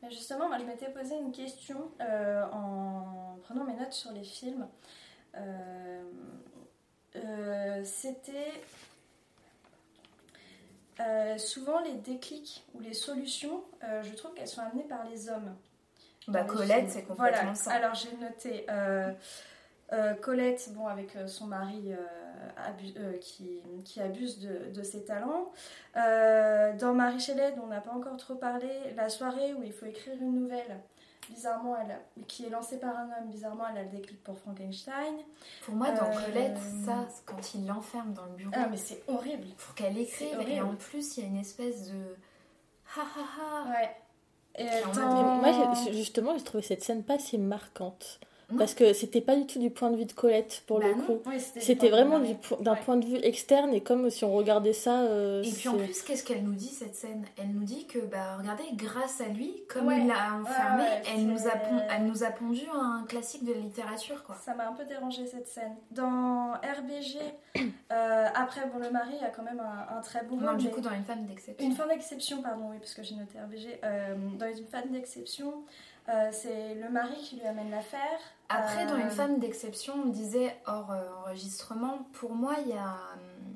Justement, moi je m'étais posé une question euh, en prenant mes notes sur les films. Euh, C'était euh, souvent les déclics ou les solutions, euh, je trouve qu'elles sont amenées par les hommes.
Bah,
les
Colette, c'est complètement
voilà.
ça.
Alors j'ai noté euh, Colette, bon, avec son mari abu- qui, qui abuse de, de ses talents. Dans Marie Shelley, dont on n'a pas encore trop parlé, la soirée où il faut écrire une nouvelle. Bizarrement, elle qui est lancée par un homme, bizarrement, elle a le déclic pour Frankenstein.
Pour moi, dans
Euh,
Colette, ça, quand il l'enferme dans le bureau.
Ah, mais c'est horrible.
Pour qu'elle écrive, et en plus, il y a une espèce de. Ha ha ha
Ouais. Et dans-
Moi, justement, j'ai trouvé cette scène pas si marquante. Parce que c'était pas du tout du point de vue de Colette pour
Bah
le
non.
coup.
Oui, c'était
vraiment
Marie.
du po- d'un point de vue externe et comme si on regardait ça. euh,
Et puis en plus, qu'est-ce qu'elle nous dit cette scène? Elle nous dit que, bah, regardez, grâce à lui, comme
Ouais.
il l'a enfermé,
Ouais, ouais,
elle, nous a
c'est-
pon- elle nous a pondu un classique de la littérature, quoi.
Ça m'a un peu dérangé cette scène. Dans RBG, euh, après, bon, le mari a quand même un, un très bon
Non, du coup, dans une femme d'exception.
Une fin d'exception, pardon, oui, parce que j'ai noté RBG. Euh, dans une femme d'exception, euh, c'est le mari qui lui amène l'affaire.
Après, dans
Euh,
une femme d'exception, on me disait hors euh, enregistrement, pour moi, il y a hum,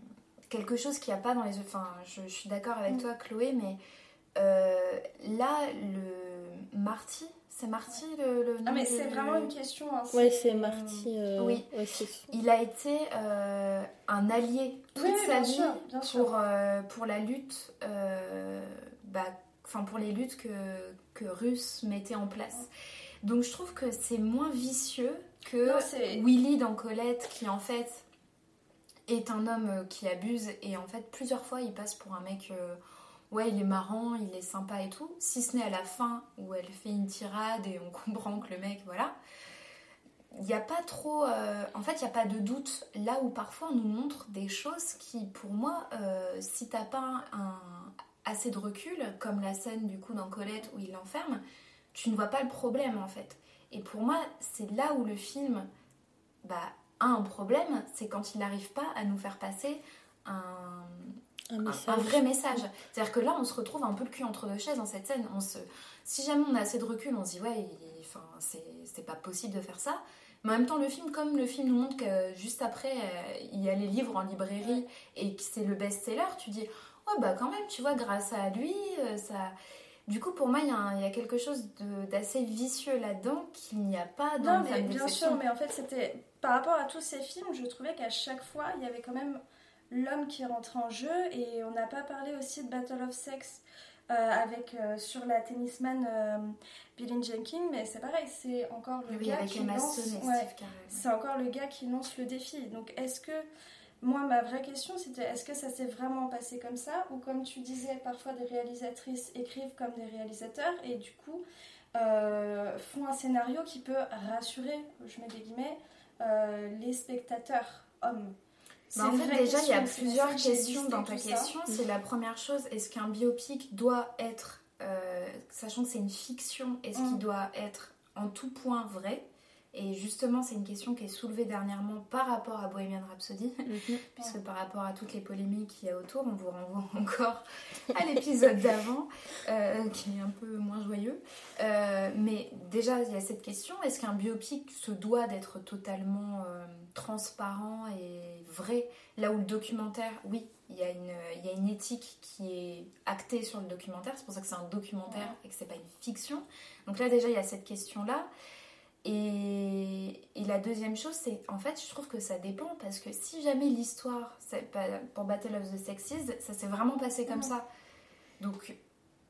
quelque chose qu'il n'y a pas dans les. Enfin, je, je suis d'accord avec
Mm.
toi, Chloé, mais euh, là, le Marty, c'est Marty le, le
Ah, mais c'est vraiment une question. hein,
Ouais, c'est Marty. euh,
Oui.
ouais,
Il a été euh, un allié toute
Oui, oui,
sa
bien
vie
sûr, bien sûr.
pour, euh, pour la lutte, euh, bah, enfin pour les luttes que, que Russ mettait en place. Donc je trouve que c'est moins vicieux que
Non,
Willy dans Colette qui en fait est un homme euh, qui abuse et en fait plusieurs fois il passe pour un mec euh, ouais il est marrant, il est sympa et tout, si ce n'est à la fin où elle fait une tirade et on comprend que le mec voilà il n'y a pas trop. euh, en fait, il n'y a pas de doute. Là où parfois on nous montre des choses qui, pour moi, euh, si t'as pas un, assez de recul, comme la scène du coup dans Colette où il l'enferme, tu ne vois pas le problème en fait. Et pour moi, c'est là où le film bah, a un problème, c'est quand il n'arrive pas à nous faire passer un, vrai message. C'est-à-dire que là, on se retrouve un peu le cul entre deux chaises dans cette scène. On se, si jamais on a assez de recul, on se dit ouais, il- enfin, c'est c'est pas possible de faire ça. Mais en même temps, le film, comme le film nous montre que juste après, euh, il y a les livres en librairie et que c'est le best-seller, tu dis ouais, bah quand même, tu vois, grâce à lui, euh, ça. Du coup, pour moi, il y, a y quelque chose d'assez vicieux là-dedans qu'il n'y a pas dans
Non, mais bien sûr, mais en fait, c'était par rapport à tous ces films, je trouvais qu'à chaque fois, il y avait quand même l'homme qui rentrait en jeu. Et on n'a pas parlé aussi de Battle of Sex euh, avec euh, sur la tennisman euh, Billie Jenkins, mais c'est pareil, c'est encore le
Oui,
gars qui lance. Ouais, c'est encore le gars qui lance le défi. Donc, est-ce que moi, ma vraie question, c'était est-ce que ça s'est vraiment passé comme ça Ou comme tu disais, parfois des réalisatrices écrivent comme des réalisateurs et du coup euh, font un scénario qui peut rassurer, je mets des guillemets, euh, les spectateurs hommes?
Bah, en fait, déjà, il y a plusieurs questions dans ta question. C'est la première chose, est-ce qu'un biopic doit être, euh, sachant que c'est une fiction, est-ce qu'il
Mm.
doit être en tout point vrai? Et justement, c'est une question qui est soulevée dernièrement par rapport à Bohemian Rhapsody,
Mhm.
puisque par rapport à toutes les polémiques qu'il y a autour, on vous renvoie encore à l'épisode d'avant, euh, qui est un peu moins joyeux. Euh, mais déjà, il y a cette question est-ce qu'un biopic se doit d'être totalement euh, transparent et vrai? Là où le documentaire, oui, il y, a une, il y a une éthique qui est actée sur le documentaire, c'est pour ça que c'est un documentaire et que c'est pas une fiction. Donc là, déjà, il y a cette question-là. Et, et la deuxième chose, c'est en fait, je trouve que ça dépend parce que si jamais l'histoire, pour Battle of the Sexes, ça s'est vraiment passé comme ça. Donc,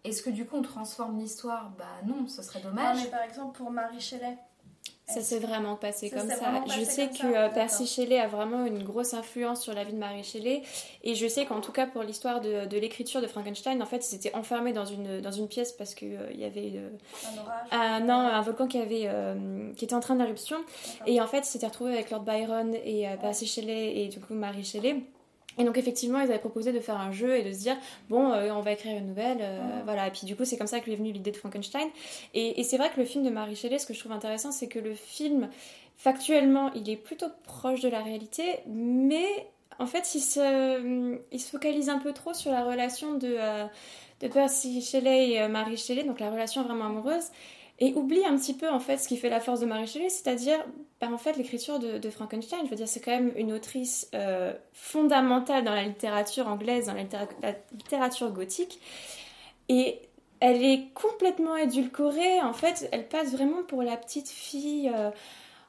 est-ce que du coup on transforme l'histoire? Bah non, ce serait dommage.
Non, mais par exemple, pour Marie Shelley.
Ça s'est vraiment passé
Ça
comme ça. Je sais que
ça,
euh. Percy Shelley a vraiment une grosse influence sur la vie de Marie Shelley. Et je sais qu'en tout cas, pour l'histoire de, de l'écriture de Frankenstein, en fait, ils étaient enfermés dans une, dans une pièce parce qu'il y avait euh,
Un orage.
un, non, un volcan qui, avait, euh, qui était en train d'éruption. Et en fait, ils s'étaient retrouvés avec Lord Byron et euh, Percy Shelley et du coup Marie Shelley. Et donc effectivement, ils avaient proposé de faire un jeu et de se dire bon, euh, on va écrire une nouvelle, euh, voilà. Et puis du coup, c'est comme ça que lui est venue l'idée de Frankenstein. Et, et c'est vrai que le film de Marie Shelley, ce que je trouve intéressant, c'est que le film, factuellement, il est plutôt proche de la réalité, mais en fait, il se, il se focalise un peu trop sur la relation de, euh, de Percy Shelley et euh, Marie Shelley, donc la relation vraiment amoureuse. Et oublie un petit peu en fait ce qui fait la force de Marie Shelley, c'est-à-dire bah, en fait l'écriture de, Frankenstein. Je veux dire, c'est quand même une autrice euh, fondamentale dans la littérature anglaise, dans la, littéra- la littérature gothique. Et elle est complètement édulcorée. En fait, elle passe vraiment pour la petite fille. euh,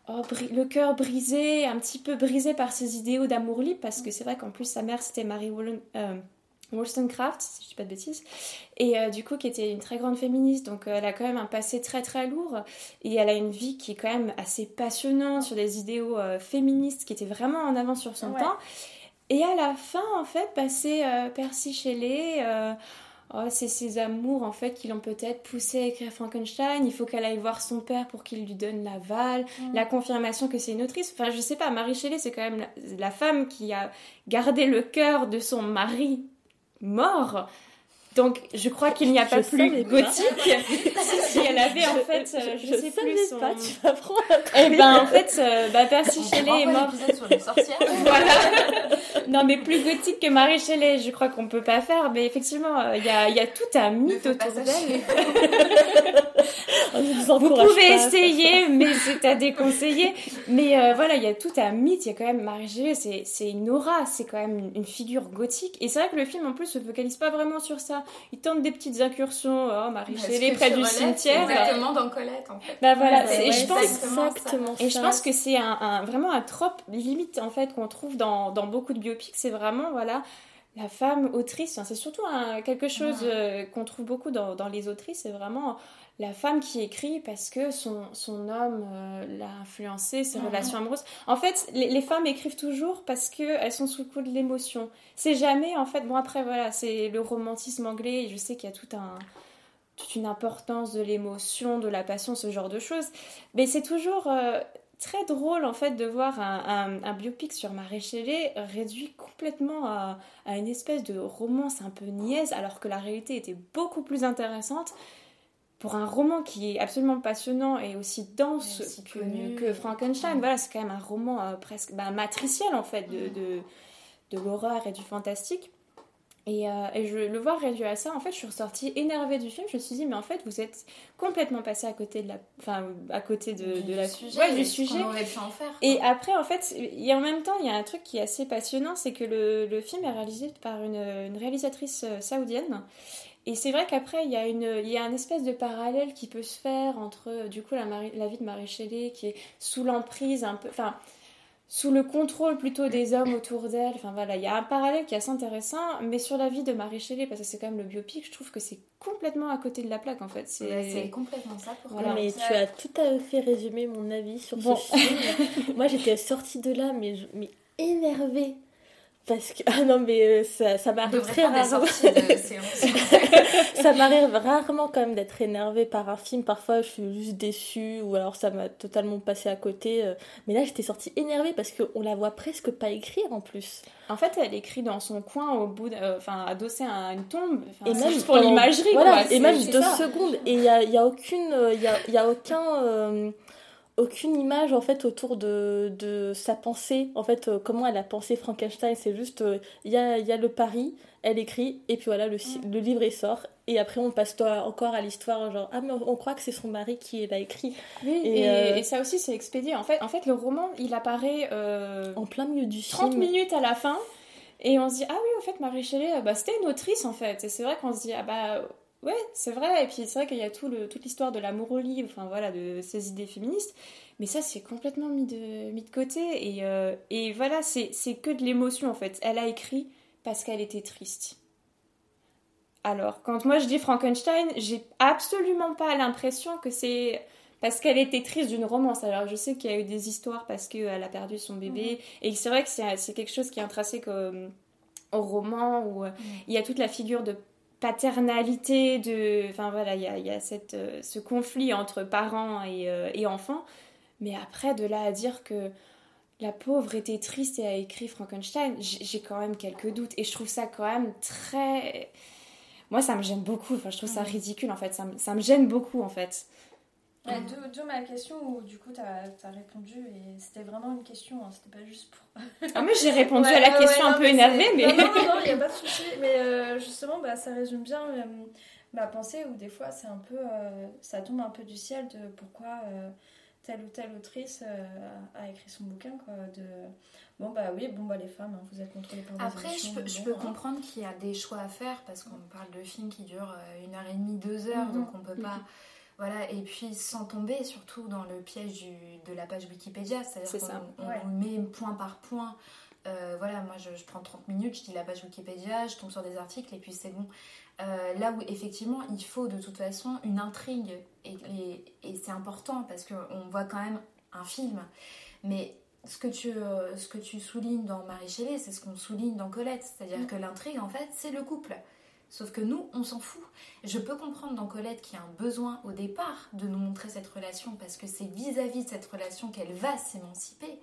oh, le cœur brisé, un petit peu brisé par ses idéaux d'amour libre, parce que c'est vrai qu'en plus sa mère c'était Mary Wollen- euh, Wollstonecraft, si je dis pas de bêtises, et euh, du coup qui était une très grande féministe, donc euh, elle a quand même un passé très très lourd, et elle a une vie qui est quand même assez passionnante sur des idéaux euh, féministes qui étaient vraiment en avant sur son
Ouais.
temps. Et à la fin, en fait, bah, c'est Percy Shelley. oh, c'est ses amours en fait qui l'ont peut-être poussé à écrire Frankenstein. Il faut qu'elle aille voir son père pour qu'il lui donne l'aval, la confirmation que c'est une autrice. Enfin, je sais pas, Marie Shelley, c'est quand même la, la femme qui a gardé le cœur de son mari mort. Donc, je crois qu'il n'y a pas
Je
plus gothique. si, si, elle avait en
Je-
fait, euh, je,
je
sais plus son...
pas, tu m'apprends un
Eh ben, en fait, euh, bah, Percy Shelley est mort.
sur les sorcières.
voilà. Non, mais plus gothique que Marie Shelley, je crois qu'on peut pas faire. Mais effectivement, euh, il y, a, il y a tout un mythe autour d'elle.
vous
Vous pouvez
pas.
essayer, mais c'est à déconseiller. Mais euh, voilà, il y a tout un mythe. Il y a quand même Marie Shelley, c'est, c'est une aura, c'est quand même une, une figure gothique. Et c'est vrai que le film, en plus, se focalise pas vraiment sur ça. Il tente des petites incursions. Oh, Marie Shelley près du cimetière.
Exactement dans Colette en fait.
Bah voilà,
Ouais,
et je pense
exactement ça.
et je pense que c'est un, un- vraiment un trope limite en fait qu'on trouve dans, dans beaucoup de biopics. C'est vraiment voilà la femme autrice. Enfin, c'est surtout un- quelque chose euh, qu'on trouve beaucoup dans, dans les autrices. C'est vraiment la femme qui écrit parce que son, son homme euh, l'a influencé, ses
Mhm.
relations amoureuses. En fait, les, les femmes écrivent toujours parce qu'elles sont sous le coup de l'émotion. C'est jamais en fait. Bon après voilà, c'est le romantisme anglais. Et je sais qu'il y a tout un toute une importance de l'émotion, de la passion, ce genre de choses. Mais c'est toujours euh, très drôle en fait de voir un, un- un biopic sur Marie Shelley réduit complètement à, à une espèce de romance un peu niaise, alors que la réalité était beaucoup plus intéressante. Pour un roman qui est absolument passionnant et aussi dense que,
connu.
que Frankenstein, voilà, c'est quand même un roman euh, presque bah, matriciel en fait de, de, de l'horreur et du fantastique. Et, euh, et je le voir réduit à ça, en fait, je suis ressortie énervée du film. Je me suis dit, mais en fait, vous êtes complètement passé à côté de la, enfin, à côté de,
Du
de la
sujet,
ouais, du sujet.
aurait pu en faire,
Et après, en fait, et en même temps, il y a un truc qui est assez passionnant, c'est que le, le film est réalisé par une, une réalisatrice euh, saoudienne. Et c'est vrai qu'après, il y a une, il y a un espèce de parallèle qui peut se faire entre, euh, du coup, la, Marie- la vie de Marie Shelley qui est sous l'emprise un peu, enfin, sous le contrôle plutôt des hommes autour d'elle. Enfin voilà, il y a un parallèle qui est assez intéressant, mais sur la vie de Marie Shelley, parce que c'est quand même le biopic, je trouve que c'est complètement à côté de la plaque en fait. C'est
Ouais, complètement ça pour
Voilà.
Mais tu as tout à fait résumé mon avis sur
Bon.
ce film. Moi, j'étais sortie de là, mais, je- mais énervée. Parce que, ah non, mais euh, ça, ça m'arrive très rarement. ça m'arrive rarement quand même d'être énervée par un film. Parfois, je suis juste déçue ou alors ça m'a totalement passé à côté. euh. Mais là, j'étais sortie énervée parce qu'on la voit presque pas écrire en plus.
En fait, elle écrit dans son coin, au bout, euh, enfin, adossée à une tombe.
Et
c'est
même
juste pour l'imagerie,
voilà, et même deux
ça.
secondes et il y a, y a aucune il y a, y a aucun euh, aucune image en fait autour de, de sa pensée, en fait euh, comment elle a pensé Frankenstein, c'est juste il y, a, y, a, le pari, elle écrit et puis voilà le, le livre il sort et après on passe encore à l'histoire genre ah mais on croit que c'est son mari qui l'a écrit.
Oui et, et, ça aussi c'est expédié en fait en fait le roman il apparaît
en plein milieu du
30
film.
minutes à la fin et on se dit ah oui en fait Marie Shelley bah, c'était une autrice en fait et c'est vrai qu'on se dit ah bah Ouais, c'est vrai. Et puis c'est vrai qu'il y a tout le, toute l'histoire de l'amour au livre, enfin voilà, de ces idées féministes. Mais ça, c'est complètement mis de, mis de côté. Et, euh, et voilà, c'est que de l'émotion en fait. Elle a écrit parce qu'elle était triste. Alors, quand moi je dis Frankenstein, j'ai absolument pas l'impression que c'est parce qu'elle était triste d'une romance. Alors, je sais qu'il y a eu des histoires parce qu'elle a perdu son bébé.
Mhm.
Et c'est vrai que c'est quelque chose qui est intrinsèque au, au roman où euh, il y a toute la figure de paternalité, de... Enfin voilà, il y a, y a cette, euh, ce conflit entre parents et, euh, et, enfants. Mais après, de là à dire que la pauvre était triste et a écrit Frankenstein, j'ai quand même quelques doutes. Et je trouve ça quand même très... Moi, ça me gêne beaucoup. Enfin, je trouve ça ridicule, en fait. Ça me, ça me gêne beaucoup, en fait.
Ouais, D'où ma question où du coup tu as, répondu et c'était vraiment une question, hein, c'était pas juste pour.
ah, mais j'ai répondu ouais, à la question
ouais,
un peu énervée, mais.
Non, non, non, il n'y a pas de souci. Mais euh, justement, bah, ça résume bien euh, ma pensée où des fois c'est un peu. Euh, ça tombe un peu du ciel de pourquoi euh, telle ou telle autrice a écrit son bouquin. Quoi, de... Bon, bah oui, bon, bah les femmes, hein, vous êtes contrôlées par des
Après, je peux,
bon,
je peux
hein.
comprendre qu'il y a des choix à faire parce qu'on parle de films qui durent une heure et demie, deux heures,
Mhm.
donc on peut pas. Voilà, et puis sans tomber surtout dans le piège du, de la page Wikipédia,
C'est
c'est-à-dire
ça,
qu'on on
ouais.
met point par point. Euh, voilà, moi je, je prends 30 minutes, je dis la page Wikipédia, je tombe sur des articles et puis c'est bon. Euh, là où effectivement il faut de toute façon une intrigue et, et- et c'est important parce qu'on voit quand même un film. Mais ce que tu, euh, ce que tu soulignes dans Marie Shelley, c'est ce qu'on souligne dans Colette, c'est-à-dire
Mm.
que l'intrigue en fait c'est le couple. Sauf que nous, on s'en fout. Je peux comprendre dans Colette qu'il y a un besoin au départ de nous montrer cette relation parce que c'est vis-à-vis de cette relation qu'elle va s'émanciper.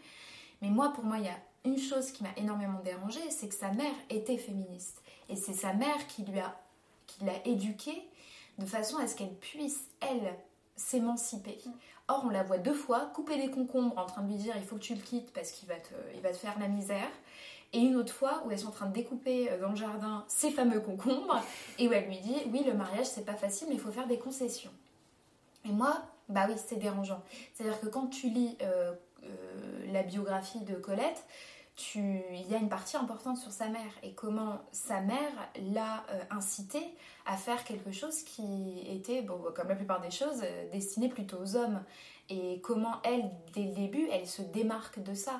Mais moi, pour moi, il y a une chose qui m'a énormément dérangée, c'est que sa mère était féministe. Et c'est sa mère qui lui a, qui l'a éduquée de façon à ce qu'elle puisse, elle, s'émanciper. Or, on la voit deux fois couper des concombres en train de lui dire il faut que tu le quittes parce qu'il va te faire la misère. Et une autre fois où elles sont en train de découper euh, dans le jardin ces fameux concombres et où elle lui dit oui, le mariage c'est pas facile, mais il faut faire des concessions. Et moi, bah oui, c'est dérangeant. C'est-à-dire que quand tu lis euh, euh, la biographie de Colette, il y a une partie importante sur sa mère et comment sa mère l'a incité à faire quelque chose qui était, comme la plupart des choses, destiné plutôt aux hommes. Et comment elle, dès le début, elle se démarque de ça.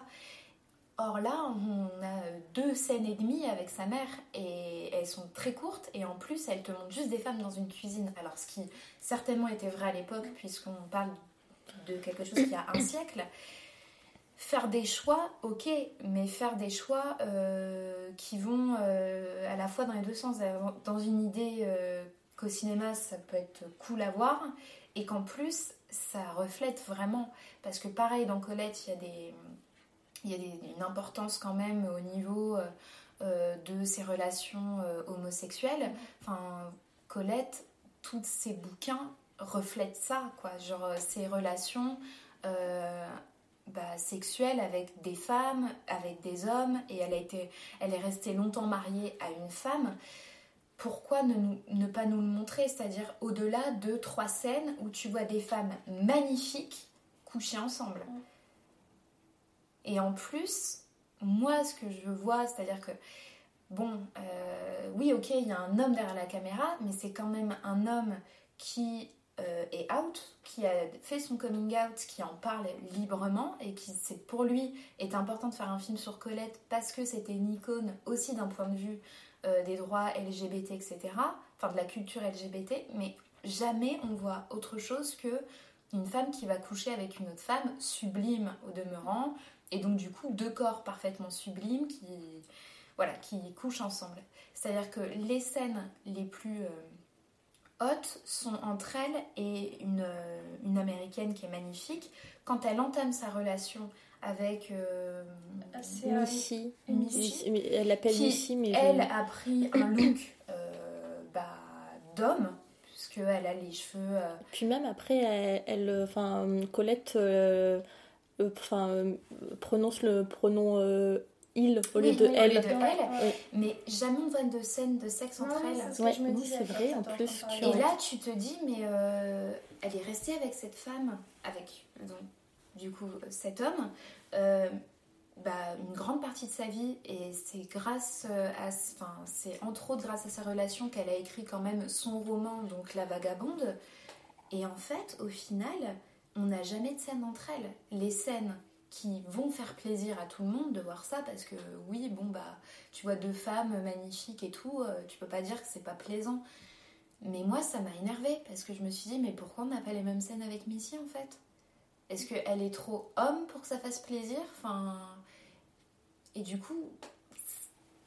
Or là, on a deux scènes et demie avec sa mère et elles sont très courtes et en plus, elle te montre juste des femmes dans une cuisine. Alors, ce qui certainement était vrai à l'époque, puisqu'on parle de quelque chose qui a un siècle. Faire des choix, ok, mais faire des choix euh, qui vont euh, à la fois dans les deux sens. Dans une idée euh, qu'au cinéma, ça peut être cool à voir et qu'en plus, ça reflète vraiment. Parce que pareil, dans Colette, il y a des il y a une importance quand même au niveau euh, euh, de ses relations euh, homosexuelles. Enfin, Colette, tous ses bouquins reflètent ça, quoi. Genre ses relations bah, sexuelles avec des femmes, avec des hommes, et elle a été, elle est restée longtemps mariée à une femme. Pourquoi ne, pas nous le montrer? C'est-à-dire au-delà de trois scènes où tu vois des femmes magnifiques coucher ensemble. Et en plus, moi, ce que je vois, c'est-à-dire que, bon, euh, oui, ok, il y a un homme derrière la caméra, mais c'est quand même un homme qui euh, est out, qui a fait son coming out, qui en parle librement et qui, c'est pour lui, est important de faire un film sur Colette parce que c'était une icône aussi d'un point de vue euh, des droits LGBT, etc., enfin de la culture LGBT, mais jamais on voit autre chose que une femme qui va coucher avec une autre femme, sublime au demeurant, et donc du coup deux corps parfaitement sublimes qui, voilà, qui couchent ensemble. C'est-à-dire que les scènes les plus euh, hautes sont entre elle et une, euh, une américaine qui est magnifique. Quand elle entame sa relation avec euh,
C'est,
euh, Missy.
Missy,
elle l'appelle Missy, mais je-
elle a pris un look euh, bah, d'homme, qu'elle a les cheveux. euh,
Puis même après, elle, elle, enfin, Colette enfin, euh, prononce le pronom euh, il au lieu
oui,
de
oui,
elle.
lieu de elle.
Ouais.
Mais jamais on voit de scène de sexe entre
Ouais,
elles.
c'est
Ouais, vrai, en plus, tu
Et là, tu te dis, mais euh, elle est restée avec cette femme, avec donc, du coup cet homme, euh, bah, une grande partie de sa vie, et c'est grâce euh, à, enfin, c'est entre autres grâce à sa relation qu'elle a écrit quand même son roman, donc La Vagabonde. Et en fait, au final, on n'a jamais de scène entre elles. Les scènes qui vont faire plaisir à tout le monde de voir ça, parce que oui, bon bah, tu vois deux femmes magnifiques et tout, euh, tu peux pas dire que c'est pas plaisant. Mais moi, ça m'a énervée parce que je me suis dit, mais pourquoi on n'a pas les mêmes scènes avec Missy en fait? Est-ce qu'elle est trop homme pour que ça fasse plaisir? Enfin. Et du coup,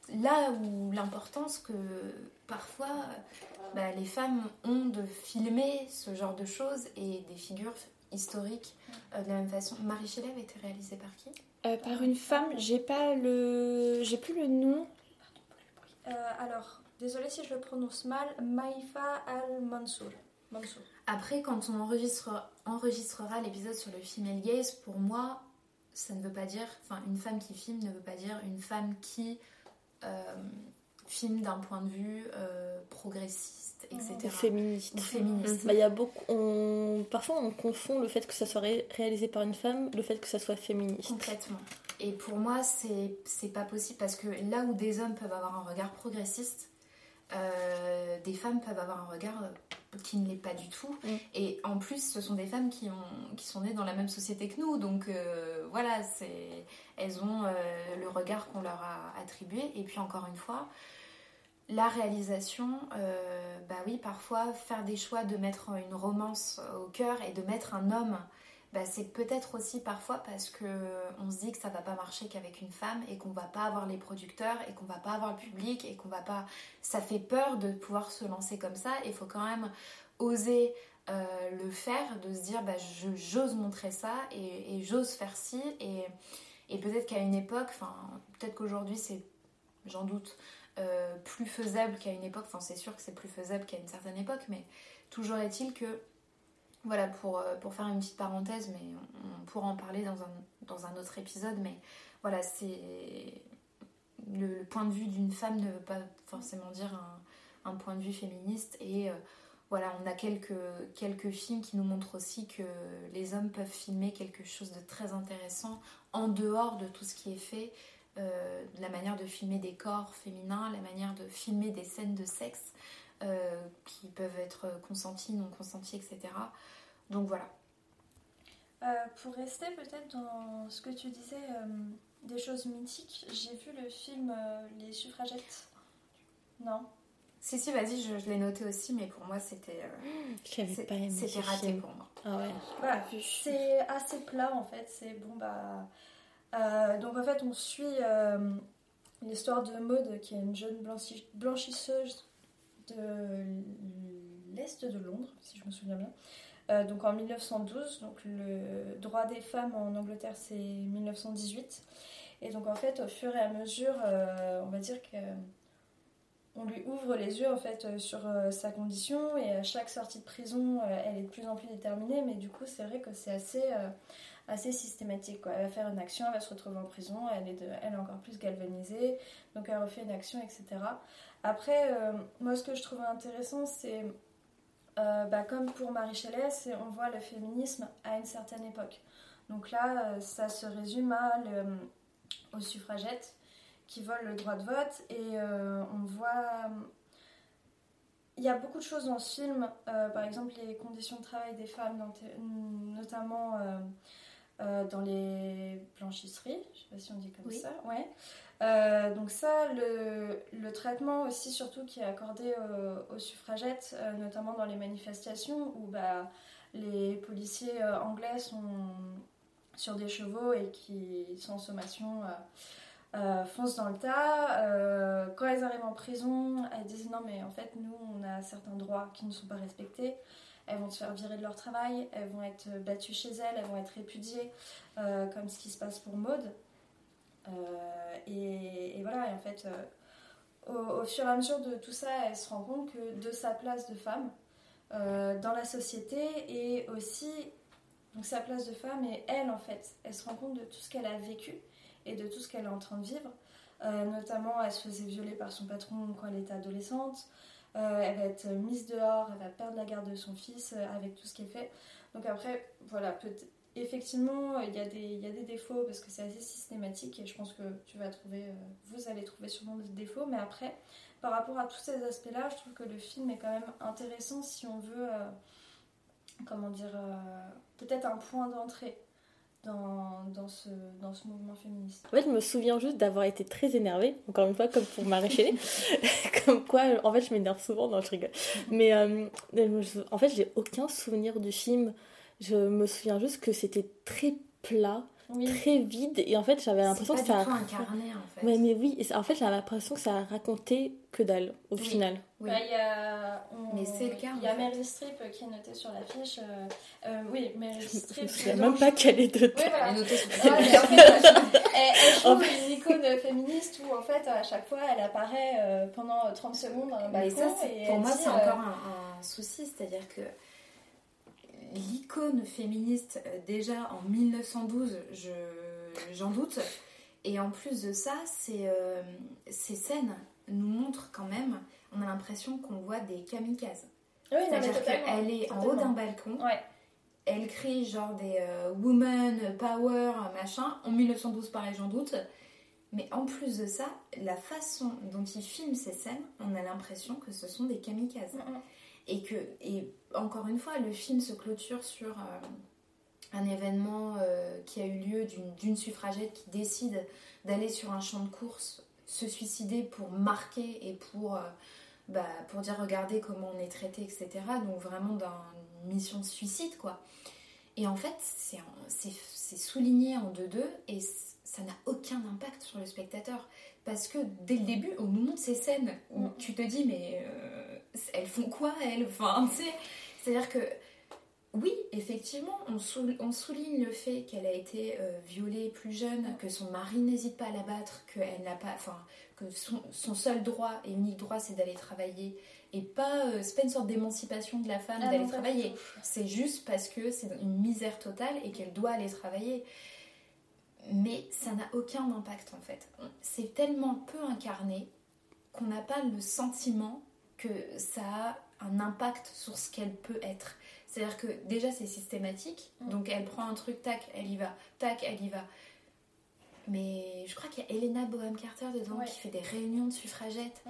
là où l'importance que parfois bah, les femmes ont de filmer ce genre de choses et des figures historiques euh, de la même façon. Marie Shelley avait été réalisée par qui?
Euh, par une femme, j'ai pas le, j'ai plus le nom.
Euh, alors, désolée si je le prononce mal, Maïfa Al-Mansour. Mansour.
Après, quand on enregistrera, enregistrera l'épisode sur le female gaze, pour moi, ça ne veut pas dire, enfin, une femme qui filme ne veut pas dire une femme qui euh, filme d'un point de vue euh, progressiste, etc.
Ou féministe.
Ou féministe.
Bah, il y a beaucoup, on, parfois on confond le fait que ça soit ré- réalisé par une femme, le fait que ça soit féministe.
Complètement. Et pour moi, c'est pas possible parce que là où des hommes peuvent avoir un regard progressiste, euh, des femmes peuvent avoir un regard euh, qui ne l'est pas du tout. Et en plus, ce sont des femmes qui, ont, qui sont nées dans la même société que nous. Donc euh, voilà, elles ont euh, le regard qu'on leur a attribué. Et puis encore une fois, la réalisation, euh, bah oui, parfois faire des choix de mettre une romance au cœur et de mettre un homme, bah c'est peut-être aussi parfois parce que on se dit que ça va pas marcher qu'avec une femme et qu'on va pas avoir les producteurs et qu'on va pas avoir le public et qu'on va pas. Ça fait peur de pouvoir se lancer comme ça. Il faut quand même oser euh, le faire, de se dire bah j'ose montrer ça et, et j'ose faire ci et, et peut-être qu'à une époque, enfin peut-être qu'aujourd'hui c'est, j'en doute, euh, plus faisable qu'à une époque. Enfin, c'est sûr que c'est plus faisable qu'à une certaine époque, mais toujours est-il que, voilà, pour, euh, faire une petite parenthèse, mais on, pourra en parler dans un, autre épisode, mais voilà, c'est. Le, point de vue d'une femme ne veut pas forcément dire un, point de vue féministe, et euh, voilà, on a quelques films qui nous montrent aussi que les hommes peuvent filmer quelque chose de très intéressant en dehors de tout ce qui est fait euh, la manière de filmer des corps féminins, la manière de filmer des scènes de sexe euh, qui peuvent être consenties, non consenties, etc. Donc voilà.
Euh, pour rester peut-être dans ce que tu disais, euh, des choses mythiques, j'ai vu le film euh, Les suffragettes. Non?
Si, si, vas-y, je, je l'ai noté aussi, mais pour moi, c'était euh,
Je l'avais
c'est-
pas aimé,
c'était raté
film.
pour moi.
Ah ouais.
Voilà, c'est assez plat en fait. C'est bon bah. Euh, donc en fait, on suit euh, l'histoire de Maud, qui est une jeune blanchi- blanchisseuse de l'est de Londres, si je me souviens bien. Euh, donc en 1912, donc le droit des femmes en Angleterre c'est 1918. Et donc en fait, au fur et à mesure, euh, on va dire que on lui ouvre les yeux en fait euh, sur euh, sa condition et à chaque sortie de prison euh, elle est de plus en plus déterminée mais du coup c'est vrai que c'est assez, euh, assez systématique quoi. elle va faire une action elle va se retrouver en prison elle est, elle est encore plus galvanisée donc elle refait une action etc après euh, moi ce que je trouve intéressant c'est euh, bah, comme pour Marie c'est on voit le féminisme à une certaine époque donc là euh, ça se résume à aux suffragettes qui volent le droit de vote et on voit il y a beaucoup de choses dans ce film par exemple les conditions de travail des femmes notamment euh, dans les blanchisseries je sais pas si on dit comme
Oui.
ça ouais Euh, donc ça le, le traitement aussi surtout qui est accordé aux, aux suffragettes euh, notamment dans les manifestations où bah, les policiers euh, anglais sont sur des chevaux et qui sans sommation euh, euh, foncent dans le tas. Euh, quand elles arrivent en prison, elles disent non mais en fait nous on a certains droits qui ne sont pas respectés. Elles vont se faire virer de leur travail, elles vont être battues chez elles, elles vont être répudiées, euh, comme ce qui se passe pour Maud. Euh, et, voilà, et en fait, euh, au, fur et à mesure de tout ça, elle se rend compte que de sa place de femme, euh, dans la société et aussi sa place de femme et elle en fait, elle se rend compte de tout ce qu'elle a vécu et de tout ce qu'elle est en train de vivre. Euh, notamment, elle se faisait violer par son patron quand elle était adolescente. Euh, elle va être mise dehors, elle va perdre la garde de son fils euh, avec tout ce est fait. Donc après, voilà, effectivement, il y, a des, y a des défauts parce que c'est assez systématique et je pense que tu vas trouver, euh, vous allez trouver sûrement des défauts. Mais après, par rapport à tous ces aspects-là, je trouve que le film est quand même intéressant si on veut, euh, comment dire, euh, peut-être un point d'entrée dans, dans, ce, dans ce mouvement féministe.
En fait, je me souviens juste d'avoir été très énervée, encore une fois, comme pour Marie comme quoi, en fait, je m'énerve souvent, non, je rigole. Mais euh, en fait, j'ai aucun souvenir du film. Je me souviens juste que c'était très plat, très vide, et en fait, j'avais l'impression que ça.
incarné, en fait.
Ouais, mais oui, et en fait, j'avais l'impression que ça a raconté que dalle, au
Oui.
final.
Bah, il y a, on-
Mais c'est le cas,
Il y a. Meryl Streep qui est notée sur l'affiche. euh, euh, oui, Meryl
Je
Streep.
me souviens
dedans
même pas qu'elle est dedans.
Oui, voilà.
Elle est notée sur
Ah, mais en fait, elle, elle joue
En fait-
une icône féministe où en fait à chaque fois elle apparaît euh, pendant 30 secondes dans un
Mais
balcon.
ça, c'est-
et
pour moi, c'est
euh,
encore un, un souci, c'est-à-dire que l'icône féministe, euh, déjà en 1912, je, j'en doute, et en plus de ça, euh, ces scènes nous montrent quand même, on a l'impression qu'on voit des kamikazes.
Oui,
c'est-à-dire qu'elle est en haut d'un balcon, elle crie genre des euh, woman power, machin, en 1912 pareil, j'en doute. Mais en plus de ça, la façon dont il filme ces scènes, on a l'impression que ce sont des kamikazes. Et que, et encore une fois, le film se clôture sur euh, un événement euh, qui a eu lieu d'une- d'une suffragette qui décide d'aller sur un champ de course, se suicider pour marquer et pour, euh, bah, pour dire regardez comment on est traité, etc. Donc vraiment dans une mission de suicide, quoi. Et en fait, c'est souligné en 2-2 et ça n'a aucun impact sur le spectateur. Parce que dès le début, on nous montre ces scènes où tu te dis, mais euh, elles font quoi, elles? Enfin, tu sais, c'est-à-dire que, oui, effectivement, on, sou- on souligne le fait qu'elle a été euh, violée plus jeune, que son mari n'hésite pas à la battre, qu'elle n'a pas. Enfin, que son, son seul droit et unique droit, c'est d'aller travailler. Et pas. euh, c'est pas une sorte d'émancipation de la femme
Ah
d'aller travailler. C'est juste parce que c'est une misère totale et qu'elle doit aller travailler. Mais ça n'a aucun impact en fait. C'est tellement peu incarné qu'on n'a pas le sentiment que ça a un impact sur ce qu'elle peut être. C'est-à-dire que déjà c'est systématique, donc elle prend un truc, tac, elle y va, tac, elle y va. Mais je crois qu'il y a Elena Boham Carter dedans
Ouais.
qui fait des réunions de suffragettes.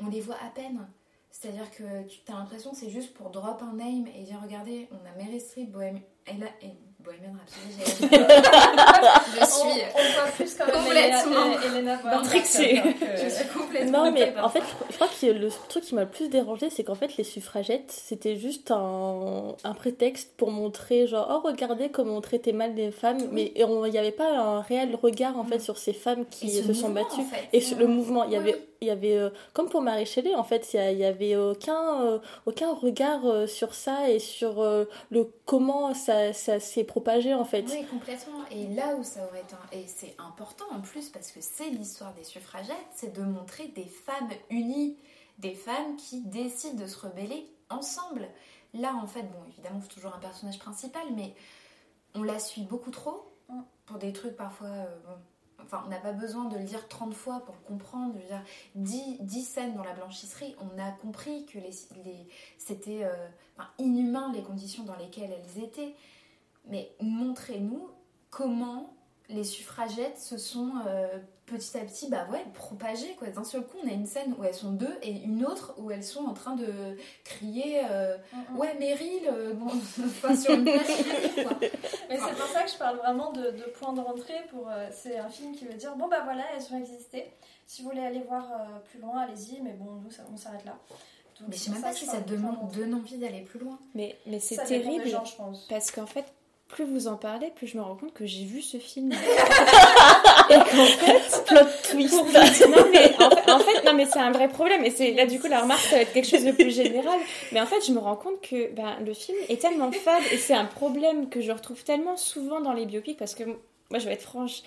On les voit à peine. C'est-à-dire que tu as l'impression que c'est juste pour drop un name et dire regardez, on a Mary Streep, Bohemian, elle a- et Bohemian Rhapsody. j'ai- je suis
On- on voit plus quand même
complètement
Elena- Elena Boham
Matrixée.
Carter que-
Je suis complètement
Non, mais
d'accord.
en fait, je, crois que le truc qui m'a le plus dérangé, c'est qu'en fait, les suffragettes, c'était juste un, un prétexte pour montrer, genre, oh, regardez comment on traitait mal les femmes, mais il n'y avait pas un réel regard, en fait, sur ces femmes qui se sont battues.
en fait.
Et sur le mouvement, il y
Oui,
avait,
oui.
Il y avait euh, comme pour Marie Shelley, en fait, il y a- il y avait aucun, euh, aucun regard euh, sur ça et sur le comment ça, ça s'est propagé, en fait.
Oui, complètement. Et là où ça aurait été. Et c'est important en plus parce que c'est l'histoire des suffragettes, c'est de montrer des femmes unies, des femmes qui décident de se rebeller ensemble. Là, en fait, bon, évidemment, c'est toujours un personnage principal, mais on la suit beaucoup trop pour des trucs parfois. Enfin, on n'a pas besoin de le dire 30 fois pour comprendre. Je veux dire, 10, 10 scènes dans la blanchisserie, on a compris que c'était euh, inhumain les conditions dans lesquelles elles étaient. Mais montrez-nous comment les suffragettes se sont euh, petit à petit bah ouais, propagées. Quoi. D'un seul coup, on a une scène où elles sont deux et une autre où elles sont en train de crier euh, Ouais, Meryl, euh, bon, enfin, sur une plage publique, quoi.
Mais c'est pour ça que je parle vraiment de, de point de rentrée. Pour, euh, c'est un film qui veut dire bon bah voilà, elles ont existé. Si vous voulez aller voir euh, plus loin, allez-y. Mais bon, nous, ça- on s'arrête là. Donc,
Mais je
c'est
sais même pas si ça demande, donne envie d'aller plus loin.
Mais, mais c'est terrible
gens, je pense.
parce qu'en fait, plus vous en parlez, plus je me rends compte que j'ai vu ce film. et qu'en fait,
plot twist.
non mais en fait, en fait, non mais c'est un vrai problème et c'est là du coup la remarque ça va être quelque chose de plus général. Mais en fait, je me rends compte que ben, le film est tellement fade et c'est un problème que je retrouve tellement souvent dans les biopics parce que moi je vais être franche,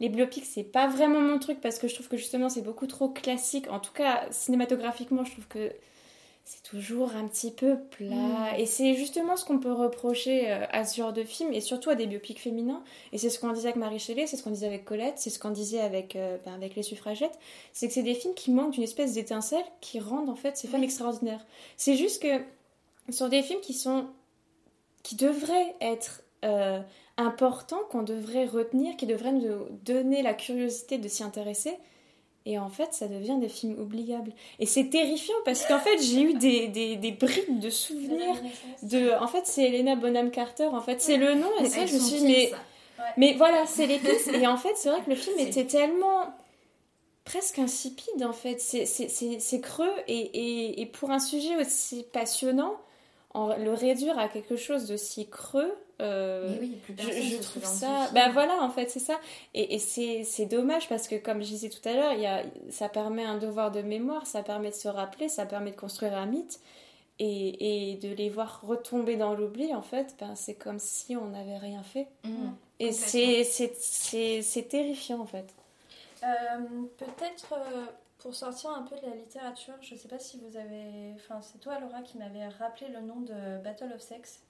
les biopics c'est pas vraiment mon truc parce que je trouve que justement c'est beaucoup trop classique. En tout cas cinématographiquement, je trouve que c'est toujours un petit peu plat.
Mm.
Et c'est justement ce qu'on peut reprocher euh, à ce genre de film, et surtout à des biopics féminins. Et c'est ce qu'on disait avec Marie Shelley, c'est ce qu'on disait avec Colette, c'est ce qu'on disait avec, euh, ben, avec Les Suffragettes. C'est que c'est des films qui manquent d'une espèce d'étincelle qui rendent en fait ces femmes extraordinaires. C'est juste que ce sont des films qui sont. qui devraient être. euh, importants, qu'on devrait retenir, qui devraient nous donner la curiosité de s'y intéresser. Et en fait, ça devient des films oubliables. Et c'est terrifiant parce qu'en fait, j'ai eu des, des, des bribes de souvenirs de. En fait, c'est Helena Bonham Carter. En fait, c'est le nom. Et ça, je me suis dit, mais. Mais voilà, c'est les pistes. Et en fait, c'est vrai que le film était tellement. presque insipide, en fait. C'est- creux. Et, et, et pour un sujet aussi passionnant, en, le réduire à quelque chose d'aussi creux. Euh,
Mais oui, plus
je,
personne
je trouve ça. Bah voilà, en fait, c'est ça. Et, et c'est c'est dommage parce que, comme je disais tout à l'heure, il y a- ça permet un devoir de mémoire, ça permet de se rappeler, ça permet de construire un mythe. Et, et de les voir retomber dans l'oubli, en fait, ben, c'est comme si on n'avait rien fait.
Mhm,
et c'est- c'est c'est- c'est terrifiant, en fait.
Euh, Peut-être euh, pour sortir un peu de la littérature, je sais pas si vous avez. Enfin, c'est toi, Laura, qui m'avait rappelé le nom de Battle of Sex.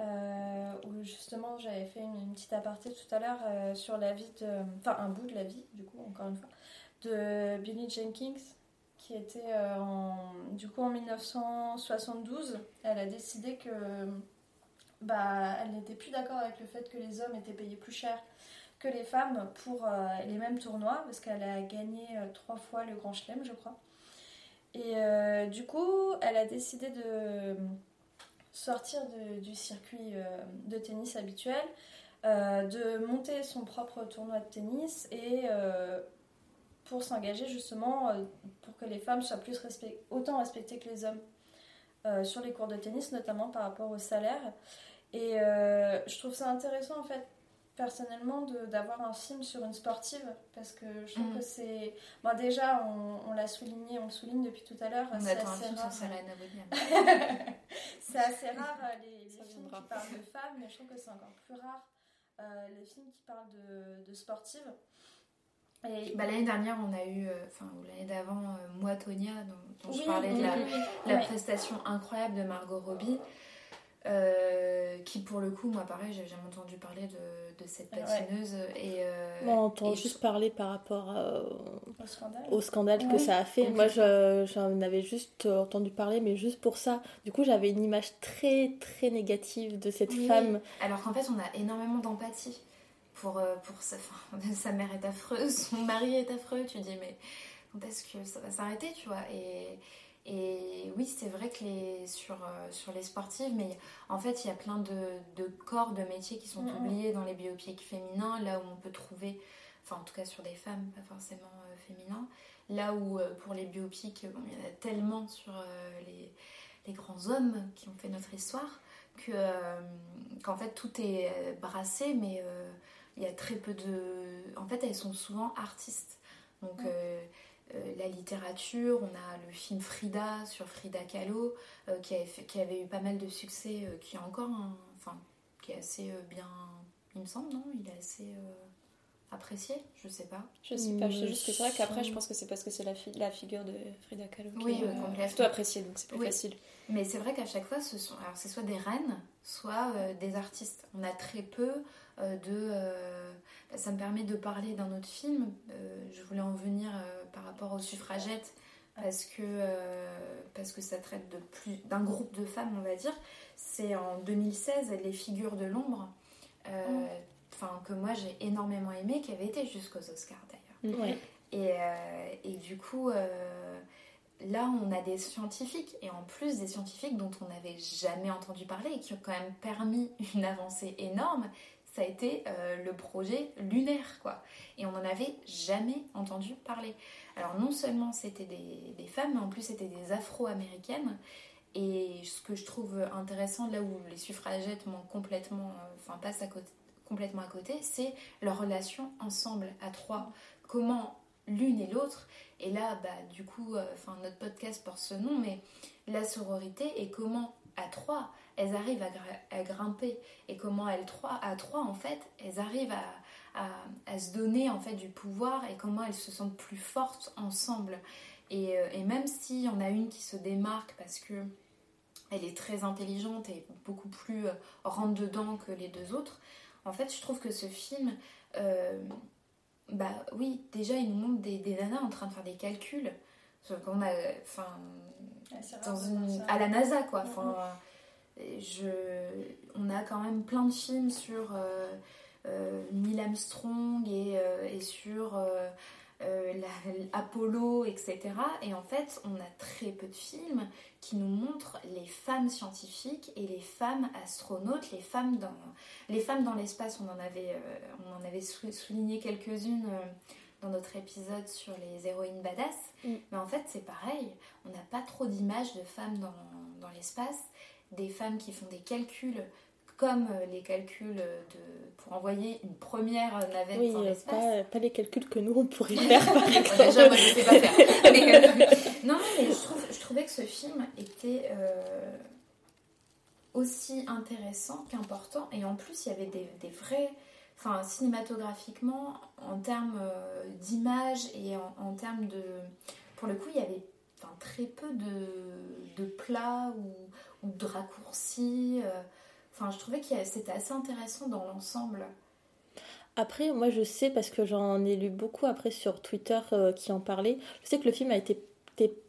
Euh, où justement j'avais fait une, petite aparté tout à l'heure euh, sur la vie de. Enfin, un bout de la vie, du coup, encore une fois, de Billie Jenkins, qui était euh, en. Du coup, en 1972, elle a décidé que. Bah, elle n'était plus d'accord avec le fait que les hommes étaient payés plus cher que les femmes pour les mêmes tournois, parce qu'elle a gagné trois fois le Grand Chelem, je crois. Et du coup, elle a décidé de sortir du circuit euh, de tennis habituel, euh, de monter son propre tournoi de tennis et euh, pour s'engager justement pour que les femmes soient plus autant respectées que les hommes sur les cours de tennis, notamment par rapport au salaire. Et je trouve ça intéressant en fait personnellement d'avoir un film sur une sportive parce que je trouve
Mhm.
que c'est bon déjà on, on l'a souligné on le souligne depuis tout à l'heure c'est assez rare. C'est assez rare euh, les, films qui parlent de femmes mais je trouve que c'est encore plus rare euh, les films qui parlent de, de sportives. Et
Bah, l'année dernière, on a eu, euh, enfin, ou l'année d'avant, euh, Moi, Tonya, dont, dont je parlais de la,
oui, oui.
la prestation incroyable de Margot Robbie, euh, qui pour le coup, moi pareil, j'ai jamais entendu parler de, de cette
Ouais.
patineuse. Et, euh,
Moi, on entend
et
juste parler par rapport à-
au scandale,
au scandale que ça a fait. Moi, je- j'en avais juste euh, entendu parler, mais juste pour ça. Du coup, j'avais une image très, très négative de cette
Oui,
femme.
Alors qu'en fait, on a énormément d'empathie pour, pour sa, enfin, sa mère est affreuse, son mari est affreux. Tu dis, mais quand est-ce que ça va s'arrêter, tu vois? Et, et oui, c'est vrai que les, sur, euh, sur les sportives, mais en fait, il y a plein de, de corps, de métiers qui sont
Mhm.
oubliés dans les biopics féminins, là où on peut trouver, enfin, en tout cas sur des femmes, pas forcément euh, féminins, là où euh, pour les biopics, bon, il y en a tellement sur euh, les, les grands hommes qui ont fait notre histoire que qu'en fait tout est brassé mais il y a très peu de en fait elles sont souvent artistes donc
Ouais.
Euh, la littérature on a le film Frida sur Frida Kahlo euh, qui, avait fait- qui avait eu pas mal de succès euh, qui est encore un- enfin qui est assez bien il me semble non? Il est assez apprécié je sais pas
Je sais pas, je sais juste que c'est vrai qu'après, je pense que c'est parce que c'est la, fi- la figure de Frida Kahlo qui
Oui,
est plutôt appréciée, donc c'est plus
Oui.
facile.
Mais c'est vrai qu'à chaque fois, ce sont, alors c'est soit des reines, soit des artistes. On a très peu de. euh, bah, ça me permet de parler d'un autre film. Euh, je voulais en venir euh, par rapport aux suffragettes parce que euh, parce que ça traite de plus d'un groupe de femmes, on va dire. C'est en 2016 les figures de l'ombre. euh, Enfin, que moi j'ai énormément aimé, qui avait été jusqu'aux Oscars d'ailleurs.
Ouais.
Et, euh, et du coup, euh, là, on a des scientifiques, et en plus des scientifiques dont on n'avait jamais entendu parler et qui ont quand même permis une avancée énorme. Ça a été euh, le projet lunaire, quoi. Et on n'en avait jamais entendu parler. Alors, non seulement c'était des, femmes, mais en plus c'était des afro-américaines. Et ce que je trouve intéressant, là où les suffragettes m'ont complètement, euh, enfin, passent complètement à côté, c'est leur relation ensemble, à trois. Comment l'une et l'autre, et là, bah, du coup, euh, enfin, notre podcast porte ce nom, mais la sororité et comment à trois, elles arrivent à, grimper, et comment elles trois, à trois, en fait, elles arrivent à, à, à se donner en fait du pouvoir, et comment elles se sentent plus fortes ensemble. Et, euh, et même s'il y en a une qui se démarque parce que elle est très intelligente et beaucoup plus euh, rentre dedans que les deux autres, en fait, je trouve que ce film, euh, bah oui, déjà, il nous montre des, des nanas en train de faire des calculs. Sauf qu'on a, enfin, dans une- à la NASA, quoi. Enfin, je, on a quand même plein de films sur euh, euh, Neil Armstrong et, euh, et sur Apollo, etc. Et en fait, on a très peu de films qui nous montrent les femmes scientifiques et les femmes astronautes, les femmes dans les femmes dans l'espace. On en avait, on en avait sou- souligné quelques-unes. dans notre épisode sur les héroïnes badass,
Mm.
mais en fait c'est pareil, on n'a pas trop d'images de femmes dans, dans l'espace, des femmes qui font des calculs comme euh, les calculs de, pour envoyer une première navette
Oui,
dans
euh,
l'espace.
pas, pas les calculs que nous on pourrait faire par exemple.
Déjà, moi, je sais pas faire. Non, mais je, trouve- je trouvais que ce film était euh, aussi intéressant qu'important. Et en plus, il y avait des, des vrais. Enfin, cinématographiquement, en termes euh, d'image et en, en termes de. Pour le coup, il y avait enfin, très peu de, de plats ou, ou de raccourcis. euh. Enfin, je trouvais que c'était assez intéressant dans l'ensemble.
Après, moi je sais parce que j'en ai lu beaucoup après sur Twitter euh, qui en parlaient. Je sais que le film a été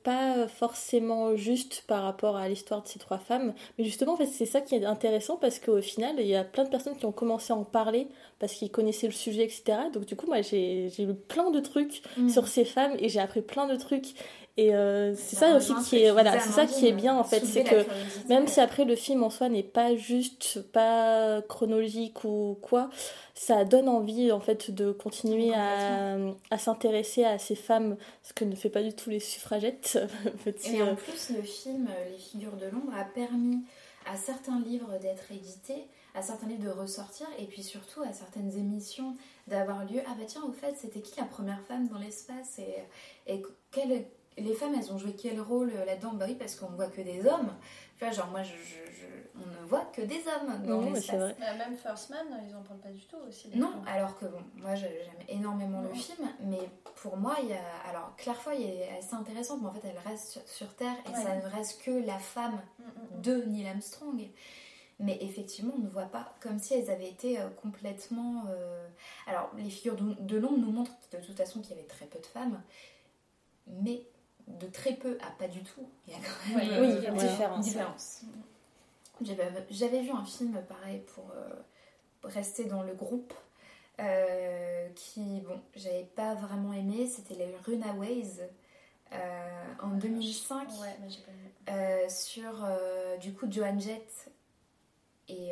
pas forcément juste par rapport à l'histoire de ces trois femmes. Mais justement, en fait, c'est ça qui est intéressant parce qu'au final, il y a plein de personnes qui ont commencé à en parler parce qu'ils connaissaient le sujet, etc. Donc du coup, moi, j'ai lu plein de trucs
Mhm.
sur ces femmes et j'ai appris plein de trucs. Et euh, c'est
Ça
ça aussi qui est voilà, c'est ça qui est bien en fait, c'est que même si après le film en soi n'est pas juste, pas chronologique ou quoi, ça donne envie en fait de continuer à, à s'intéresser à ces femmes, ce que ne fait pas du tout les suffragettes. Petit,
Et
euh,
en plus, le film euh, Les figures de l'ombre a permis à certains livres d'être édités, à certains livres de ressortir, et puis surtout à certaines émissions d'avoir lieu. Ah bah tiens, au fait, c'était qui la première femme dans l'espace et, et quel- les femmes, elles ont joué quel rôle euh, là-dedans Bah oui, parce qu'on voit que des hommes. Tu vois, genre moi, je, je- je- on ne voit que des hommes dans
Non, mais
l'espace.
c'est vrai.
Euh, même First Man, ils en parlent pas du tout aussi. les
Non, alors que bon, moi je- j'aime énormément le film, mais pour moi, il y a. Alors, Claire Foy est assez intéressante, mais en fait, elle reste sur, sur Terre et
Ouais.
ça ne reste que la femme de Neil Armstrong. Mais effectivement, on ne voit pas comme si elles avaient été euh, complètement. euh, Alors, les figures de, de l'ombre nous montrent de toute façon qu'il y avait très peu de femmes, mais de très peu à pas du tout, il y a quand même euh,
oui, une différence,
différence. J'avais vu un film pareil pour euh, rester dans le groupe euh, qui, bon, j'avais pas vraiment aimé, c'était les Runaways euh, en 2005
Ouais, mais j'ai pas vu.
euh, sur du coup Joan Jett et,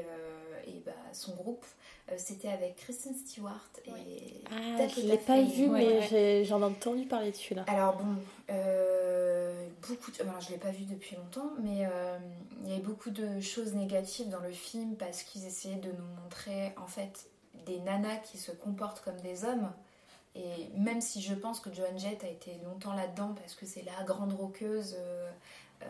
et bah, son groupe. Euh, c'était avec Kristen Stewart et
Ah, je l'ai pas vu, mais
Ouais.
j'ai- j'en ai entendu parler dessus là.
Alors bon, euh, beaucoup de... alors, je l'ai pas vu depuis longtemps, mais euh, il y avait beaucoup de choses négatives dans le film parce qu'ils essayaient de nous montrer en fait des nanas qui se comportent comme des hommes. Et même si je pense que Joan Jett a été longtemps là-dedans parce que c'est la grande roqueuse, euh, euh,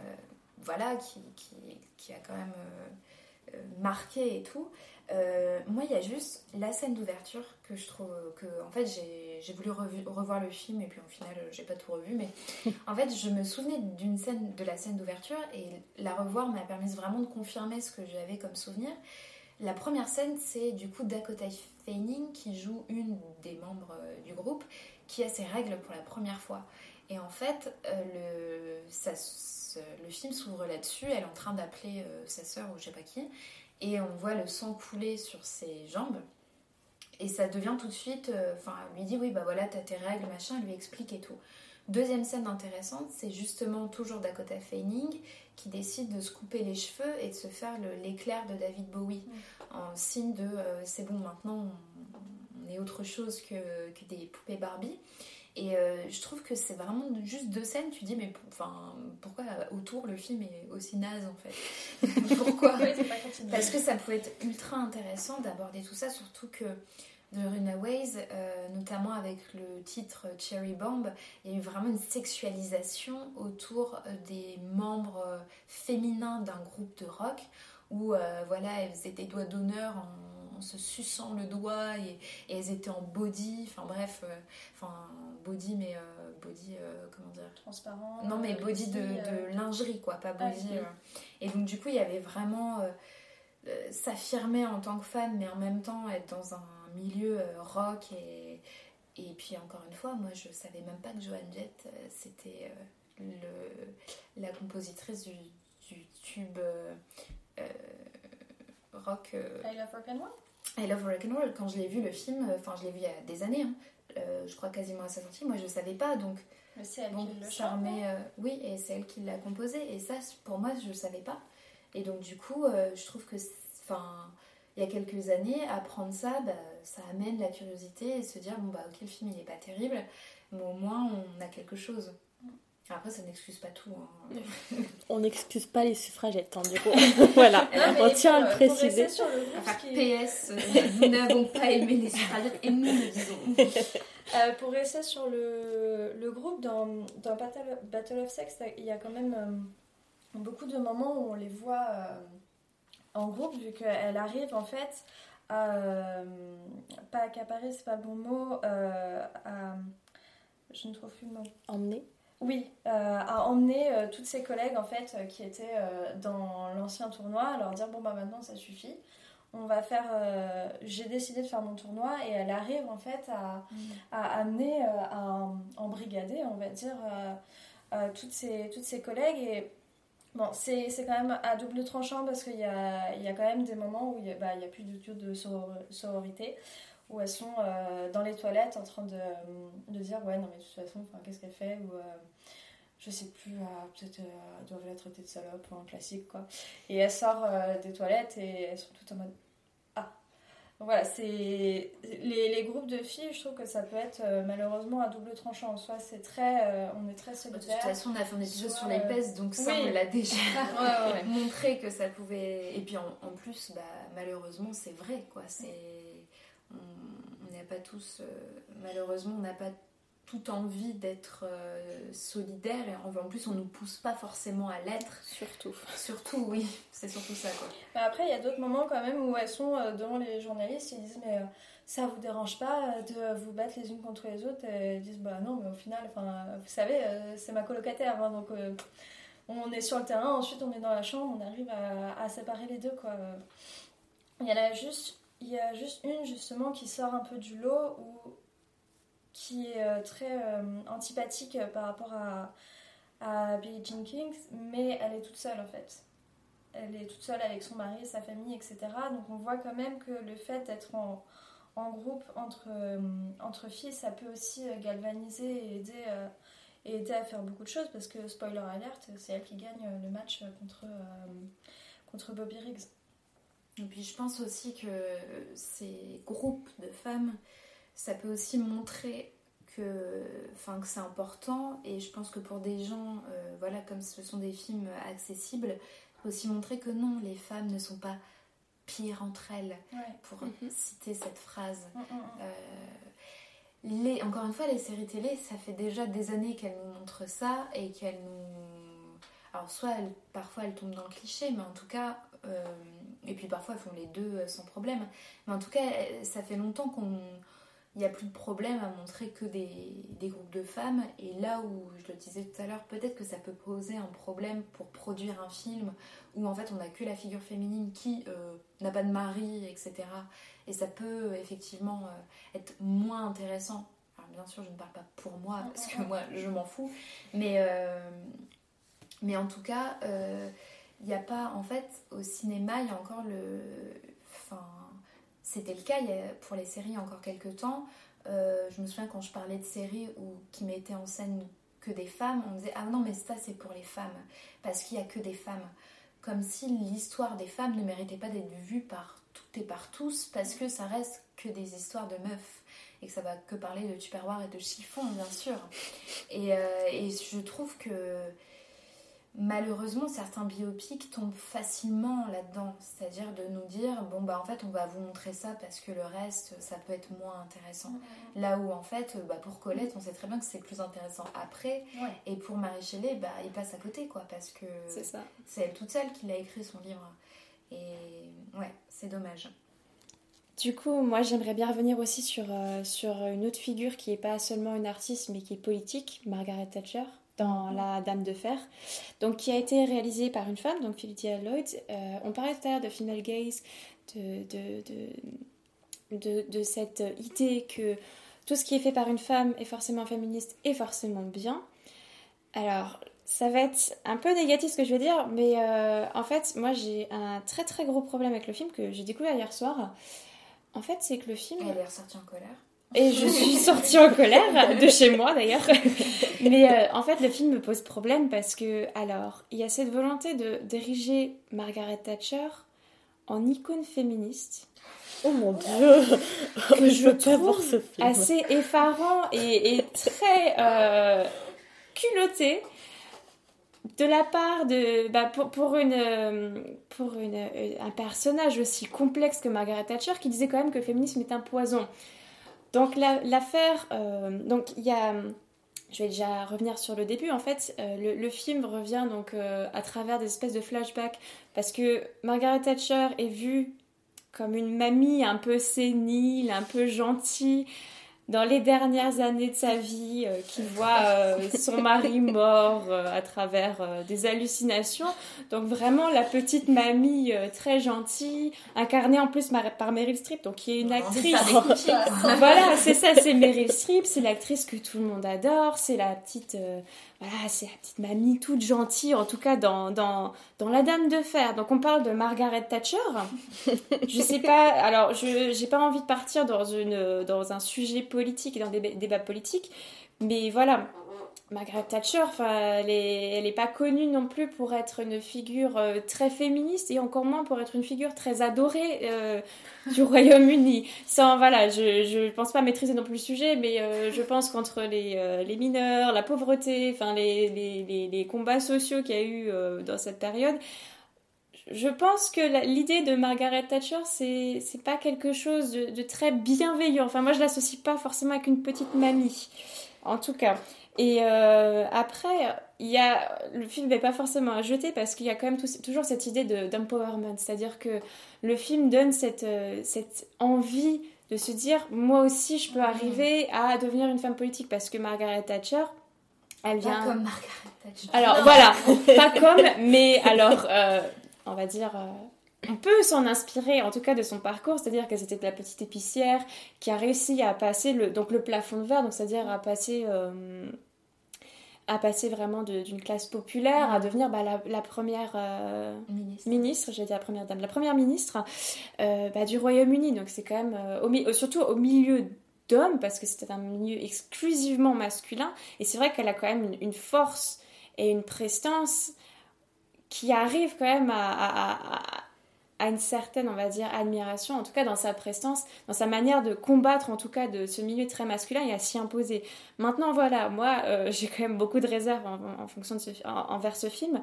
voilà, qui, qui, qui a quand même euh, euh, marqué et tout. Euh, moi, il y a juste la scène d'ouverture que je trouve que, en fait, j'ai voulu revu- revoir le film et puis au final, euh, j'ai pas tout revu, mais en fait, je me souvenais d'une scène, de la scène d'ouverture et la revoir m'a permis vraiment de confirmer ce que j'avais comme souvenir. La première scène, c'est du coup Dakota Fanning qui joue une des membres euh, du groupe qui a ses règles pour la première fois. Et en fait, euh, le, ça se- le film s'ouvre là-dessus. Elle est en train d'appeler euh, sa sœur ou je sais pas qui. Et on voit le sang couler sur ses jambes. Et ça devient tout de suite. euh, Enfin, elle lui dit oui, bah voilà, t'as tes règles, machin. Elle lui explique et tout. Deuxième scène intéressante, c'est justement toujours Dakota Fanning qui décide de se couper les cheveux et de se faire l'éclair de David Bowie en signe de euh, c'est bon, maintenant on, on est autre chose que, que des poupées Barbie. Et euh, je trouve que c'est vraiment juste deux scènes. Tu dis, mais enfin, pourquoi autour le film est aussi naze en fait Pourquoi
Ouais.
Parce que ça pouvait être ultra intéressant d'aborder tout ça, surtout que The Runaways, euh, notamment avec le titre Cherry Bomb, il y a eu vraiment une sexualisation autour euh, des membres féminins d'un groupe de rock où euh, voilà, elles faisaient des doigts d'honneur en se suçant le doigt et, et elles étaient en body, enfin bref, euh, enfin body mais euh, body, euh, comment dire
Transparent.
Non, mais body de, lingerie, quoi, pas
Ah,
body. Et donc, du coup, il y avait vraiment s'affirmer en tant que femme, mais en même temps être dans un milieu rock. Et, et puis, encore une fois, moi, je savais même pas que Joan Jett, c'était euh, le, la compositrice du, du tube euh, rock. euh,
I Love Rock'n'Roll
I Love Rock'n'Roll. Quand je l'ai vu, le film, euh, enfin, je l'ai vu il y a des années, hein, euh, je crois quasiment à sa sortie, moi, je savais pas, donc.
Mais c'est elle
Bon,
qui le
ça remet, euh, oui, et c'est elle qui l'a composé. Et ça, pour moi, je ne savais pas. Et donc, du coup, euh, je trouve que, enfin, il y a quelques années, apprendre ça, bah, ça amène la curiosité et se dire, bon, bah, ok, le film, il n'est pas terrible, mais au moins, on a quelque chose. Après, ça n'excuse pas tout. hein.
On n'excuse pas les suffragettes, hein, du coup. voilà,
Non,
on tient à
pour-
le
pour
préciser.
rester sur le groupe,
Enfin, PS, euh, nous n'avons pas aimé les suffragettes et nous le disons.
Euh, pour rester sur le, le groupe, dans, dans Battle, Battle of Sex, il y a quand même euh, beaucoup de moments où on les voit euh, en groupe, vu qu'elle arrive en fait à. pas accaparer, c'est pas le bon mot. euh, à, je ne trouve plus le mot.
Emmener
Oui, euh, à emmener euh, toutes ses collègues en fait euh, qui étaient dans l'ancien tournoi, à leur dire bon bah maintenant ça suffit. On va faire. J'ai décidé de faire mon tournoi et elle arrive en fait à, à amener, à embrigader, on va dire, toutes, ses, toutes ses collègues. Et bon, c'est quand même à double tranchant parce qu'il y a, il y a quand même des moments où il n'y a, bah, a plus du tout de soror- sororité, où elles sont euh, dans les toilettes en train de, de dire ouais, non, mais de toute façon, qu'est-ce qu'elle fait ou, euh, je sais plus, euh, peut-être elles doivent la traiter de salope ou un classique quoi. Et elle sort euh, des toilettes et elles sont toutes en mode ah. Donc voilà, c'est les, les groupes de filles, je trouve que ça peut être malheureusement à double tranchant. Soit c'est très, on est très
De
solitaire.
toute façon, on a fait épisode
soit,
sur les pèses, donc ça,
oui.
on l'a déjà
Ouais, ouais, ouais.
montré que ça pouvait. Et puis en, en plus, bah, malheureusement, c'est vrai, quoi. C'est, on n'a pas tous, euh, malheureusement, on n'a pas toute envie d'être euh, solidaire et en, en plus, on nous pousse pas forcément à l'être.
Surtout.
Surtout, oui, c'est surtout ça, quoi.
Mais après, il y a d'autres moments quand même où elles sont euh, devant les journalistes, ils disent mais euh, ça vous dérange pas de vous battre les unes contre les autres? Et elles disent bah non, mais au final, enfin, vous savez, euh, c'est ma colocataire, hein, donc euh, on est sur le terrain, ensuite on est dans la chambre, on arrive à, à séparer les deux quoi. Il y en a juste, il y a juste une justement qui sort un peu du lot ou qui est euh, très euh, antipathique par rapport à, à Billie mais elle est toute seule en fait elle est toute seule avec son mari, sa famille, etc. Donc on voit quand même que le fait d'être en, groupe entre, euh, entre filles, ça peut aussi galvaniser et aider, à faire beaucoup de choses parce que, spoiler alert, c'est elle qui gagne le match contre Bobby Riggs.
Et puis je pense aussi que ces groupes de femmes, ça peut aussi montrer que, enfin, que c'est important. Et je pense que pour des gens, euh, voilà, comme ce sont des films accessibles, ça peut aussi montrer que non, les femmes ne sont pas pires entre elles,
Ouais.
pour
Mhm.
citer cette phrase.
Mm, mm, mm.
Euh, les, encore une fois, les séries télé, ça fait déjà des années qu'elles nous montrent ça et qu'elles nous. Alors, soit elles- parfois elles tombent dans le cliché, mais en tout cas. euh, et puis parfois elles font les deux euh, sans problème. Mais en tout cas, euh, ça fait longtemps qu'on. Il n'y a plus de problème à montrer que des, des groupes de femmes. Et là où, je le disais tout à l'heure, peut-être que ça peut poser un problème pour produire un film où en fait on n'a que la figure féminine qui euh, n'a pas de mari, etc. Et ça peut effectivement euh, être moins intéressant. Alors bien sûr, je ne parle pas pour moi, parce que moi, je m'en fous. Mais, euh, mais en tout cas, il n'y a pas... En fait, au cinéma, il y a encore le... Enfin, c'était le cas pour les séries il y a encore quelques temps. Euh, je me souviens quand je parlais de séries où, qui mettaient en scène que des femmes, on disait ah non mais ça c'est pour les femmes parce qu'il n'y a que des femmes. Comme si l'histoire des femmes ne méritait pas d'être vue par toutes et par tous parce que ça reste que des histoires de meufs et que ça va que parler de tupperware et de chiffon bien sûr. Et, euh, et je trouve que malheureusement certains biopics tombent facilement là-dedans. C'est-à-dire de nous dire bon bah en fait on va vous montrer ça parce que le reste ça peut être moins intéressant. Là où en fait bah, pour Colette on sait très bien que c'est plus intéressant après.
Ouais.
et pour Marie Shelley bah il passe à côté quoi parce que
C'est ça.
c'est elle toute seule qui l'a écrit son livre. Et ouais c'est dommage.
Du coup, moi j'aimerais bien revenir aussi sur, euh, sur une autre figure qui n'est pas seulement une artiste mais qui est politique, Margaret Thatcher, dans La Dame de Fer, donc qui a été réalisée par une femme, donc Philippa Lloyd. Euh, on parlait tout à l'heure de female gaze, de, de, de, de, de cette idée que tout ce qui est fait par une femme est forcément féministe et forcément bien. Alors, ça va être un peu négatif ce que je vais dire, mais euh, en fait, moi j'ai un très très gros problème avec le film que j'ai découvert hier soir. En fait, c'est que le film.
Elle est ressortie en colère.
Et je suis sortie en colère, de chez moi d'ailleurs. Mais euh, en fait, le film me pose problème parce que, alors, il y a cette volonté de d'ériger Margaret Thatcher en icône féministe.
Oh mon dieu
que
Je veux pas voir ce film.
assez effarant et, et très euh, culotté de la part de bah, pour, pour une euh, pour une, un personnage aussi complexe que Margaret Thatcher qui disait quand même que le féminisme est un poison. Donc la- l'affaire euh, donc il y a je vais déjà revenir sur le début. En fait, euh, le, le film revient donc euh, à travers des espèces de flashbacks parce que Margaret Thatcher est vue comme une mamie un peu sénile, un peu gentille dans les dernières années de sa vie, euh, qui voit euh, son mari mort euh, à travers des hallucinations. Donc vraiment la petite mamie très gentille, incarnée en plus par Meryl Streep, donc qui est une actrice. voilà, c'est ça, c'est Meryl Streep, c'est l'actrice que tout le monde adore, c'est la petite, voilà, c'est la petite mamie toute gentille, en tout cas dans, dans, dans La Dame de Fer. Donc on parle de Margaret Thatcher. je sais pas, alors je j'ai pas envie de partir dans, une, dans un sujet politique dans des dé- débats politiques, mais voilà. Margaret Thatcher, elle est, elle est pas connue non plus pour être une figure euh, très féministe et encore moins pour être une figure très adorée euh, du Royaume-Uni. Sans, voilà, je, je pense pas maîtriser non plus le sujet, mais euh, je pense qu'entre les, mineurs, la pauvreté, les, combats sociaux qu'il y a eu dans cette période, je pense que l'idée de Margaret Thatcher, c'est c'est pas quelque chose de, de très bienveillant. Enfin, moi, je l'associe pas forcément avec une petite mamie, en tout cas. Et euh, après, il y a le film n'est pas forcément à jeter parce qu'il y a quand même tout- toujours cette idée de- d'empowerment, c'est-à-dire que le film donne cette, euh, cette envie de se dire moi aussi je peux arriver à devenir une femme politique parce que Margaret Thatcher, elle
Pas
vient
comme Margaret Thatcher.
alors
Non.
voilà, pas comme, mais alors, euh, on va dire, euh, on peut s'en inspirer, en tout cas de son parcours, c'est-à-dire que c'était la petite épicière qui a réussi à passer le, donc le plafond de verre, donc c'est-à-dire à passer, euh, à passer vraiment d'une classe populaire à devenir bah, la, la première euh, ministre, j'ai dit la première dame, la première ministre euh, bah, du Royaume-Uni. Donc c'est quand même, au surtout au milieu d'hommes, parce que c'était un milieu exclusivement masculin. Et c'est vrai qu'elle a quand même une, une force et une prestance qui arrive quand même à, à- à- à une certaine, on va dire, admiration, en tout cas dans sa prestance, dans sa manière de combattre, en tout cas de ce milieu très masculin et à s'y imposer. Maintenant, voilà, moi, euh, j'ai quand même beaucoup de réserves en, fonction de ce, en- envers ce film.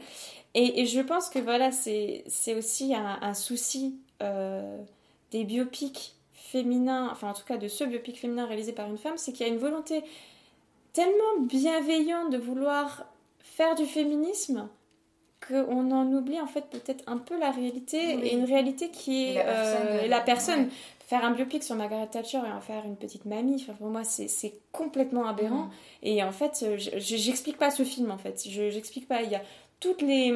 Et, je pense que voilà, c'est aussi un, un souci euh, des biopics féminins, enfin en tout cas de ce biopic féminin réalisé par une femme, c'est qu'il y a une volonté tellement bienveillante de vouloir faire du féminisme qu'on en oublie en fait peut-être un peu la réalité
Oui.
et une réalité qui
Et
est
la personne,
euh,
euh,
la personne.
ouais.
Faire un biopic sur Margaret Thatcher et en faire une petite mamie, enfin, pour moi c'est complètement aberrant.
Mhm.
Et en fait, euh, je- je- j'explique pas ce film en fait. Je j'explique pas. Il y a toutes les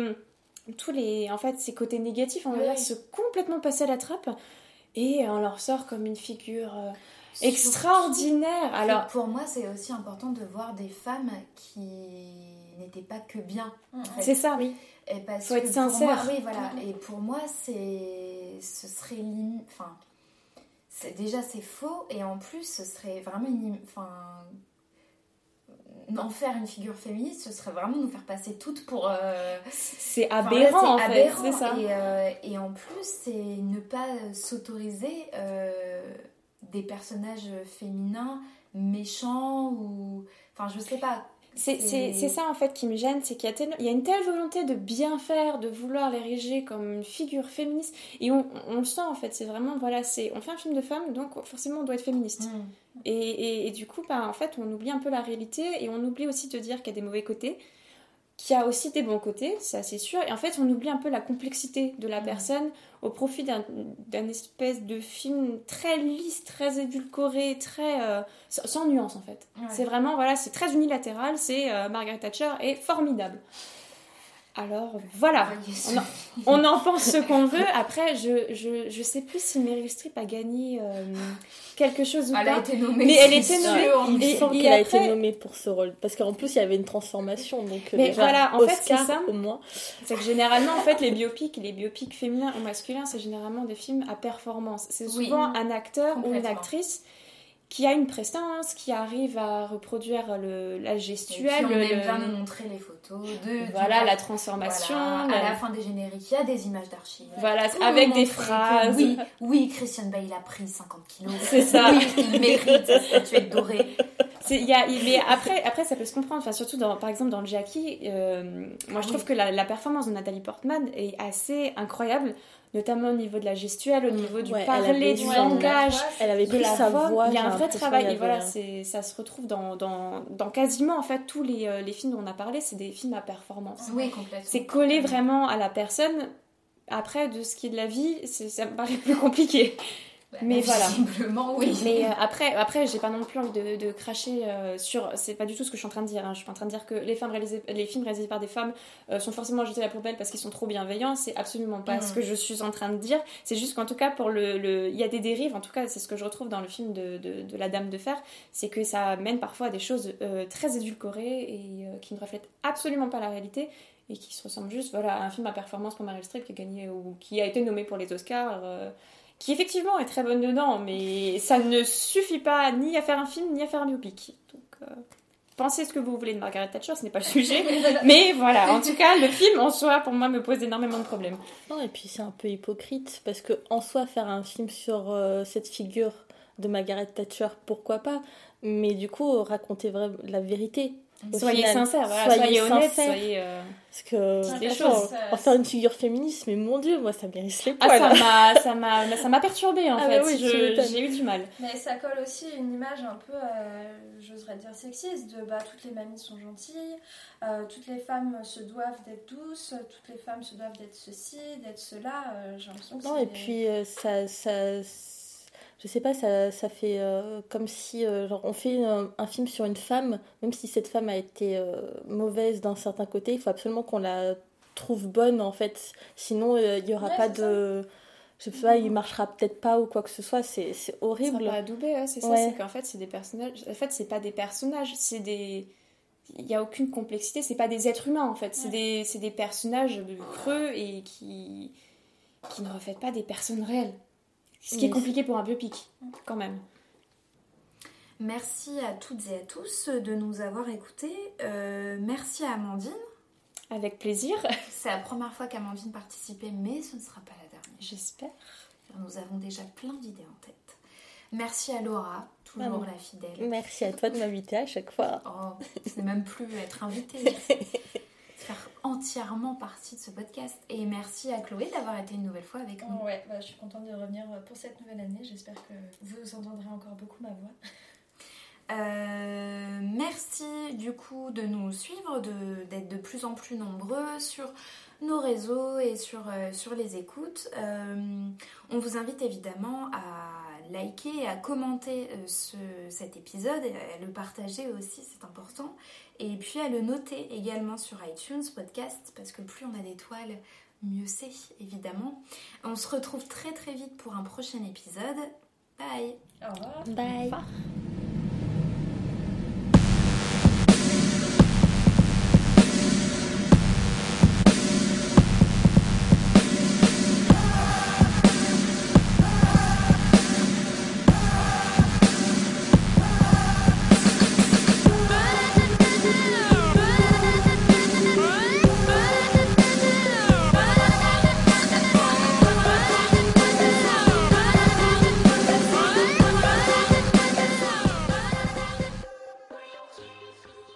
tous les en fait ces côtés négatifs on va
Oui.
dire se complètement passer à la trappe et on leur sort comme une figure extraordinaire.
Surtout
Alors
pour moi, c'est aussi important de voir des femmes qui n'étaient pas que bien. en fait.
c'est ça, oui.
Et parce
Faut
que
être
pour
sincère.
moi- oui, voilà. Et pour moi, c'est, ce serait enfin, c'est déjà c'est faux et en plus, ce serait vraiment une, enfin, en faire une figure féministe, ce serait vraiment nous faire passer toutes pour. euh,
C'est
enfin,
aberrant, en fait, ça.
Et, euh, et en plus, c'est ne pas s'autoriser euh, des personnages féminins méchants ou, enfin, je sais pas.
C'est ça en fait qui me gêne, c'est qu'il y, y a une telle volonté de bien faire, de vouloir l'ériger comme une figure féministe, et on, on le sent en fait, c'est vraiment, voilà, c'est on fait un film de femme, donc forcément on doit être féministe.
Mm.
Et, et- et du coup, bah, en fait, on oublie un peu la réalité, et on oublie aussi de dire qu'il y a des mauvais côtés. Qui a aussi des bons côtés, ça c'est sûr. Et en fait, on oublie un peu la complexité de la personne au profit d'un espèce de film très lisse, très édulcoré, très euh, sans sans nuance en fait.
Ouais.
C'est vraiment voilà, c'est très unilatéral. C'est euh, Margaret Thatcher est formidable. Alors voilà, on en, on en pense ce qu'on veut. Après, je, je, je sais plus si Meryl Streep a gagné euh, quelque chose ou
Elle a
pas.
été nommée,
mais elle était nommée.
Il me semble qu'elle a
après-
été nommée pour ce rôle. Parce qu'en plus, il y avait une transformation. Donc, euh,
Mais
déjà,
voilà, en fait,
Oscar,
c'est ça.
au moins.
C'est que généralement, en fait, les biopics, les biopics féminins ou masculins, c'est généralement des films à performance. C'est
Oui.
souvent un acteur ou une actrice qui a une prestance, qui arrive à reproduire le, la
Et
gestuelle,
puis on
le-
aime bien nous montrer les photos de.
Voilà,
du-
la transformation,
Voilà,
la-
À la fin des génériques, il y a des images d'archives.
Voilà, avec des
montrer que
phrases.
Oui, oui, Christian Bale a pris 50 kilos.
C'est ça.
Oui, il mérite sa statuette dorée.
Y a, mais après, après, ça peut se comprendre. Enfin, surtout, dans, par exemple, dans le Jackie, euh, moi, je trouve que la, la performance de Nathalie Portman est assez incroyable, notamment au niveau de la gestuelle, au niveau du
Ouais, elle
parler,
avait-
du
ouais,
langage,
elle avait
de la
sa
voix.
voix,
Il y a un vrai travail. Et voilà, c'est, ça se retrouve dans, dans, dans quasiment, en fait, tous les, euh, les films dont on a parlé, c'est des films à performance.
Oui, complètement.
C'est collé vraiment à la personne. Après, de ce qui est de la vie, ça me paraît plus compliqué. Mais voilà.
Oui.
Mais euh, après, après j'ai pas non plus envie de, de cracher euh, sur. C'est pas du tout ce que je suis en train de dire. hein. Je suis pas en train de dire que les, femmes réalisées, les films réalisés par des femmes euh, sont forcément jetés à la poubelle parce qu'ils sont trop bienveillants. C'est absolument pas
Mhm.
ce que je suis en train de dire. C'est juste qu'en tout cas, pour le. le- Il y a des dérives, en tout cas, c'est ce que je retrouve dans le film de, de, de La Dame de Fer. C'est que ça mène parfois à des choses très édulcorées et qui ne reflètent absolument pas la réalité et qui se ressemblent juste voilà, à un film à performance pour Meryl Streep qui a gagné ou qui a été nommé pour les Oscars. Qui effectivement est très bonne dedans, mais ça ne suffit pas ni à faire un film ni à faire un biopic. Donc, euh, pensez ce que vous voulez de Margaret Thatcher, ce n'est pas le sujet. mais voilà, en tout cas, le film en soi, pour moi, me pose énormément de problèmes.
Non, et puis c'est un peu hypocrite parce que en soi, faire un film sur euh, cette figure de Margaret Thatcher, pourquoi pas? Mais du coup, raconter vraiment la vérité. Au
Soyez
final.
sincère, voilà, soyez honnête,
sincère.
soyez, euh,
Parce que franchement,
choses.
en faire une figure féministe, mais mon dieu, moi ça mérite les
Ah,
poils.
ça m'a, ça m'a, ça m'a perturbée en
Ah
fait.
bah oui,
j'ai eu du mal.
Mais ça colle aussi une image un peu, euh, j'oserais dire sexiste, de bah, toutes les mamies sont gentilles, euh, toutes les femmes se doivent d'être douces, toutes les femmes se doivent d'être ceci, d'être cela. euh, J'ai l'impression que
Non,
c'est-
et puis euh, ça, ça, je sais pas, ça, ça fait euh, comme si euh, genre, on fait un, un film sur une femme, même si cette femme a été euh, mauvaise d'un certain côté, il faut absolument qu'on la trouve bonne en fait. Sinon, il y aura
Ouais,
pas de. Je sais pas, il marchera peut-être pas ou quoi que ce soit, c'est horrible.
Ça va adoubé, ouais, c'est ça.
Ouais.
C'est qu'en fait, c'est des personnages. En fait, c'est pas des personnages, c'est des. Il n'y a aucune complexité, c'est pas des êtres humains en fait, c'est des, c'est des personnages creux et qui, qui ne reflètent pas des personnes réelles. Ce qui est
Yes.
compliqué pour un biopic, quand même.
Merci à toutes et à tous de nous avoir écoutés. Euh, merci à Amandine.
Avec plaisir.
C'est la première fois qu'Amandine participait, mais ce ne sera pas la dernière.
J'espère.
Nous avons déjà plein d'idées en tête. Merci à Laura, toujours la fidèle.
Merci à toi de m'inviter à chaque fois.
Oh, ce n'est même plus être invitée. faire entièrement partie de ce podcast. Et merci à Chloé d'avoir été une nouvelle fois avec nous.
Ouais, bah, je suis contente de revenir pour cette nouvelle année. J'espère que vous entendrez encore beaucoup ma voix.
Euh, merci du coup de nous suivre, d'être de, plus en plus nombreux sur nos réseaux et sur, euh, sur les écoutes. Euh, on vous invite évidemment à liker à commenter ce- cet épisode, et à le partager aussi, c'est important. Et puis à le noter également sur iTunes Podcast, parce que plus on a d'étoiles, mieux c'est évidemment. On se retrouve très très vite pour un prochain épisode. Bye
Au revoir.
Bye.